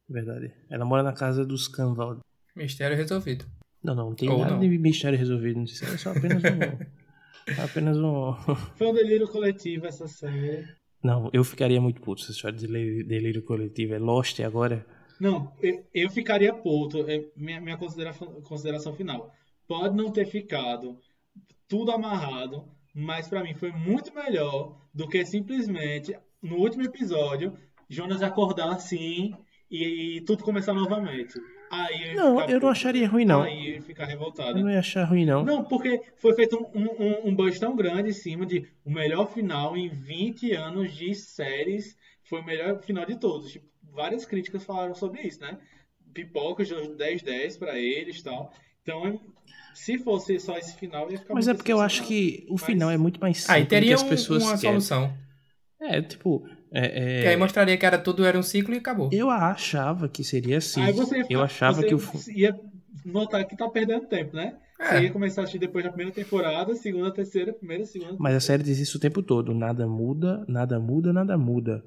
Verdade. Ela mora na casa dos Canvaldi. Mistério resolvido. Não, não, não tem Ou nada não. de mistério resolvido. Não sei, é só apenas um. (laughs) apenas um. Foi um delírio coletivo essa série. Não, eu ficaria muito puto se essa história de delírio, coletivo. É Lost agora. Não, eu, eu ficaria puto. É minha, minha consideração, consideração final. Pode não ter ficado tudo amarrado, mas pra mim foi muito melhor do que simplesmente no último episódio Jonas acordar assim e, e tudo começar novamente. Aí Não, eu não acharia ruim, não. Aí eu ia ficar revoltado. Eu não ia achar ruim, não. Não, porque foi feito um, um, um buzz tão grande em cima de o melhor final em 20 anos de séries. Foi o melhor final de todos. Tipo, várias críticas falaram sobre isso, né? Pipocas de 10-10 pra eles e tal. Então, se fosse só esse final, ia ficar Mas é porque eu acho que o Mas- final é muito mais simples Aí do que teria as pessoas uma querem. solução. É, tipo, é, é, Que aí mostraria que era tudo era um ciclo e acabou. eu achava que seria assim. Aí você ia eu achava você que o ia notar que tá perdendo tempo, né? É. Você ia começar a assistir depois da primeira temporada, segunda, terceira, primeira, segunda. Mas a série diz isso o tempo todo. Nada muda, nada muda, nada muda.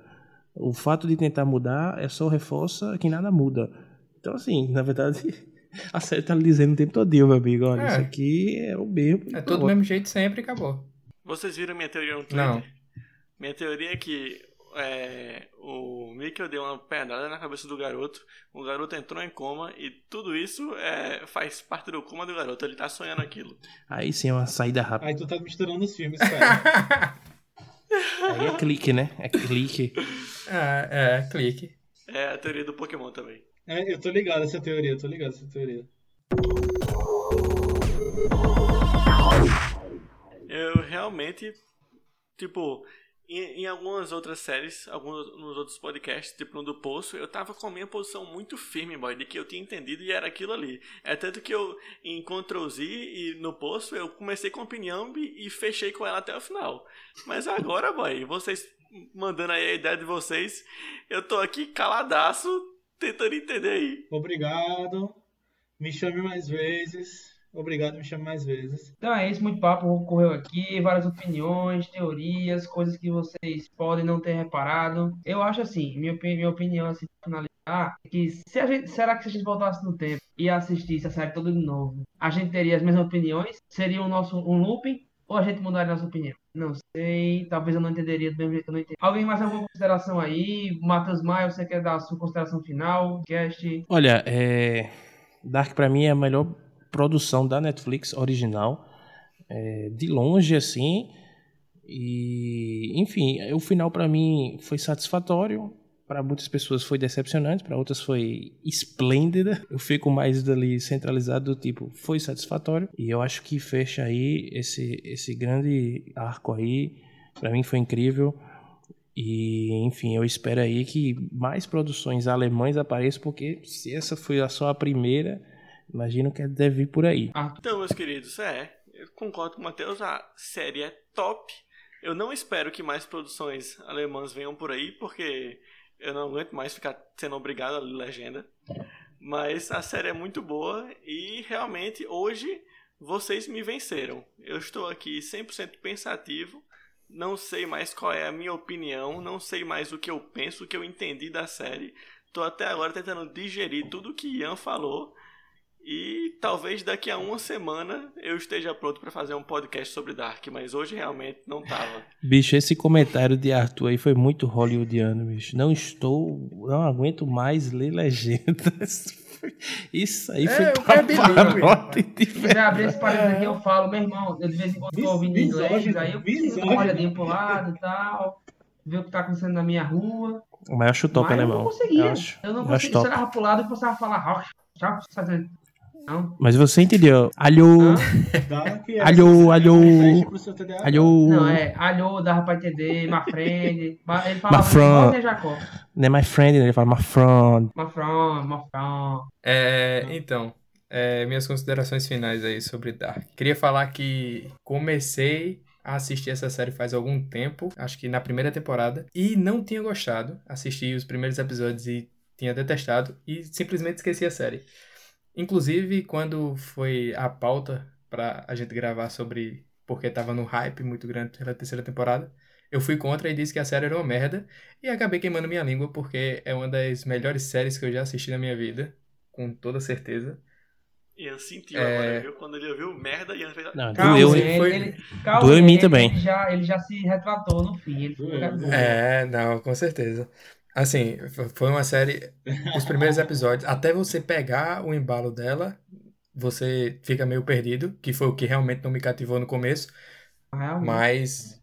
O fato de tentar mudar é só reforça que nada muda. Então, assim, na verdade, (laughs) a série tá lhe dizendo o tempo todo, meu amigo. Olha, É. isso aqui é o mesmo. É tudo do mesmo jeito sempre e acabou. Vocês viram minha teoria no Twitter? Não. Minha teoria é que é, o Mikkel deu uma pedrada na cabeça do garoto, o garoto entrou em coma e tudo isso é, faz parte do coma do garoto, ele tá sonhando aquilo. Aí sim é uma saída rápida. Aí tu tá misturando os filmes, cara. (laughs) Aí é clique, né? É clique. É, é, clique. É a teoria do Pokémon também. é, eu tô ligado essa teoria, eu tô ligado essa teoria. Eu realmente, tipo, em, em algumas outras séries, alguns nos outros podcasts, tipo no do Poço, eu tava com a minha posição muito firme, boy, de que eu tinha entendido e era aquilo ali. É tanto que eu, em Ctrl Z e no Poço, eu comecei com a opinião e, fechei com ela até o final. Mas agora, boy, vocês mandando aí a ideia de vocês, eu tô aqui caladaço, tentando entender aí. Obrigado. Me chame mais vezes. Obrigado, me chame mais vezes. Então é isso, muito papo ocorreu aqui, várias opiniões, teorias, coisas que vocês podem não ter reparado. Eu acho assim, minha, minha opinião assim, pra finalizar, é que se a gente, será que se a gente voltasse no tempo e assistisse a série toda de novo, a gente teria as mesmas opiniões? Seria o nosso um looping? Ou a gente mudaria nossa opinião? Não sei, talvez eu não entenderia do mesmo jeito que eu não entendi. Alguém mais alguma consideração aí? Matheus Maia, você quer dar a sua consideração final? Cast? Olha, é... Dark pra mim é a melhor produção da Netflix original. É, de longe, assim. E, enfim, o final pra mim foi satisfatório. Para muitas pessoas foi decepcionante, para outras foi esplêndida. Eu fico mais ali centralizado do tipo, foi satisfatório. E eu acho que fecha aí esse, esse grande arco aí. Pra mim foi incrível. E, enfim, eu espero aí que mais produções alemães apareçam, porque se essa foi só a primeira, imagino que deve vir por aí. Então, meus queridos, é, eu concordo com o Matheus, a série é top. Eu não espero que mais produções alemãs venham por aí, porque eu não aguento mais ficar sendo obrigado a ler legenda. Mas a série é muito boa e realmente hoje vocês me venceram. Eu estou aqui 100% pensativo, não sei mais qual é a minha opinião, não sei mais o que eu penso, o que eu entendi da série. Estou até agora tentando digerir tudo que Ian falou. E talvez daqui a uma semana eu esteja pronto para fazer um podcast sobre Dark, mas hoje realmente não tava. Bicho, esse comentário de Arthur aí foi muito hollywoodiano, bicho. Não estou, não aguento mais ler legendas. (laughs) Isso aí É, foi é bilíngue, Se quiser abrir esse parênteses aqui, eu falo, meu irmão, eu de vez em quando tô ouvindo inglês, aí eu preciso dar uma olhadinha pro lado e tal, ver o que tá acontecendo na minha rua. Mas eu acho top, Mas né, eu não irmão? conseguia. Eu acho, Eu não eu conseguia. top. Você olhava pro lado e começava a falar, "Rock, tchau", sabe? Não? Mas você entendeu. Alô, é Alô, alô. alô. Não, é alô, dava pra entender, my friend. Ele falava My friend. Jacó. Não é my friend, né? ele fala my friend. My friend, my friend. É, então, é, minhas considerações finais aí sobre Dark. Queria falar que comecei a assistir essa série faz algum tempo, acho que na primeira temporada, e não tinha gostado. Assisti os primeiros episódios e tinha detestado e simplesmente esqueci a série. Inclusive, quando foi a pauta pra a gente gravar sobre porque tava no hype muito grande pela terceira temporada, eu fui contra e disse que a série era uma merda e acabei queimando minha língua porque é uma das melhores séries que eu já assisti na minha vida com toda certeza. Ian sentiu É. agora, viu? Quando ele ouviu merda, Ian fez. Não, Calma, doeu, ele, foi- ele, calma, Doeu em mim ele- também. Ele já, ele já se retratou no fim. Ele ficou. É, não, com certeza. Assim, foi uma série. Os primeiros (laughs) episódios, até você pegar o embalo dela, você fica meio perdido, que foi o que realmente não me cativou no começo, Realmente. mas,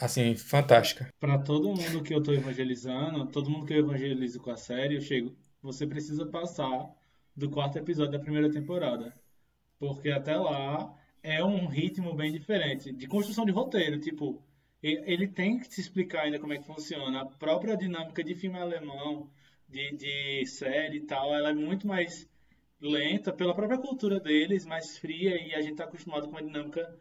assim, fantástica. Pra todo mundo que eu tô evangelizando, todo mundo que eu evangelizo com a série, eu chego, você precisa passar do quarto episódio da primeira temporada. Porque até lá é um ritmo bem diferente. De construção de roteiro, tipo, ele tem que se explicar ainda como é que funciona. A própria dinâmica de filme alemão, de, de série e tal, ela é muito mais lenta pela própria cultura deles, mais fria, e a gente tá acostumado com uma dinâmica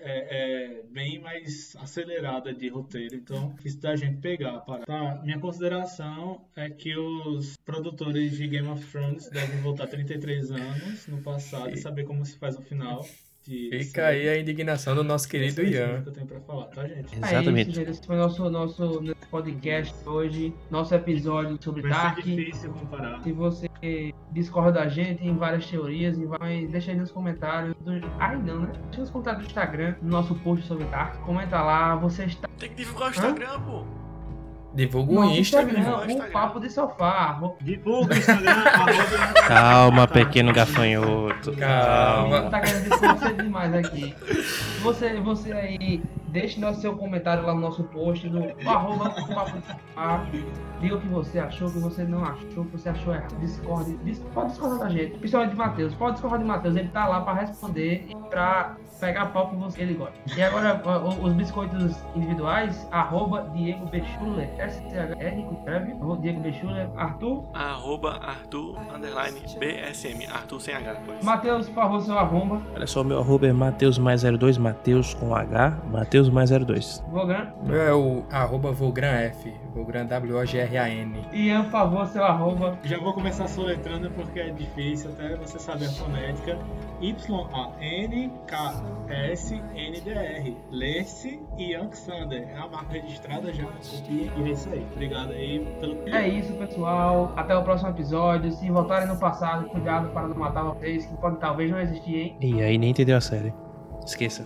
é, é, bem mais acelerada de roteiro, então isso da gente pegar a parada. Tá, minha consideração é que os produtores de Game of Thrones devem voltar 33 anos no passado e saber como se faz um final. De Fica aí a indignação do nosso querido Esse é o Ian. que eu tenho pra falar, tá, gente? É Exatamente. isso, gente. Esse foi nosso, nosso, nosso podcast hoje. Nosso episódio sobre Vai ser Dark. difícil comparar. Se você discorda da gente em várias teorias, em várias... deixa aí nos comentários. Do... Ai, não, né? Deixa nos comentários do Instagram, no nosso post sobre Dark. Comenta lá, você está Tem que divulgar o Instagram, pô. Divulga o Instagram. Instagram. o papo de sofá. Divulga o Instagram, Calma, pequeno gafanhoto. Calma. Não tá querendo distorcer demais aqui. Você, você aí, deixe no seu comentário lá no nosso post, no arroba papo de sofá. Diga o que você achou, o que você não achou, o que você achou errado. Discorde, dis- pode discordar da gente. Principalmente de Matheus. Pode discordar de Matheus. Ele tá lá pra responder e pra pegar pau com você. Ele gosta. E agora, os biscoitos individuais, arroba Diego Bechuler. S-C-H-R, escreve. Arroba Diego Bechuler. Arthur. Arroba Arthur underline BSM. Arthur sem H depois. Matheus, por favor, seu arromba. Olha só, meu arroba é Mateus mais 02, Mateus com H, Mateus mais 02. Vogan. Meu é o arroba Vogran F, Vogran W-O-G-R-A-N. Ian, por favor, seu arroba. Já vou começar soletrando porque é difícil, até você saber a fonética. Y-A-N-K-S-N-D-R. Lesse e Alexander. É a marca registrada já. Copia e é isso aí. Obrigado aí pelo É isso, pessoal. Até o próximo episódio. Se voltarem no passado, cuidado para não matar vocês, que pode talvez não existir, hein? E aí nem entendeu a série. Esqueça.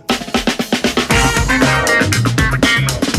どこどこどこどこ?」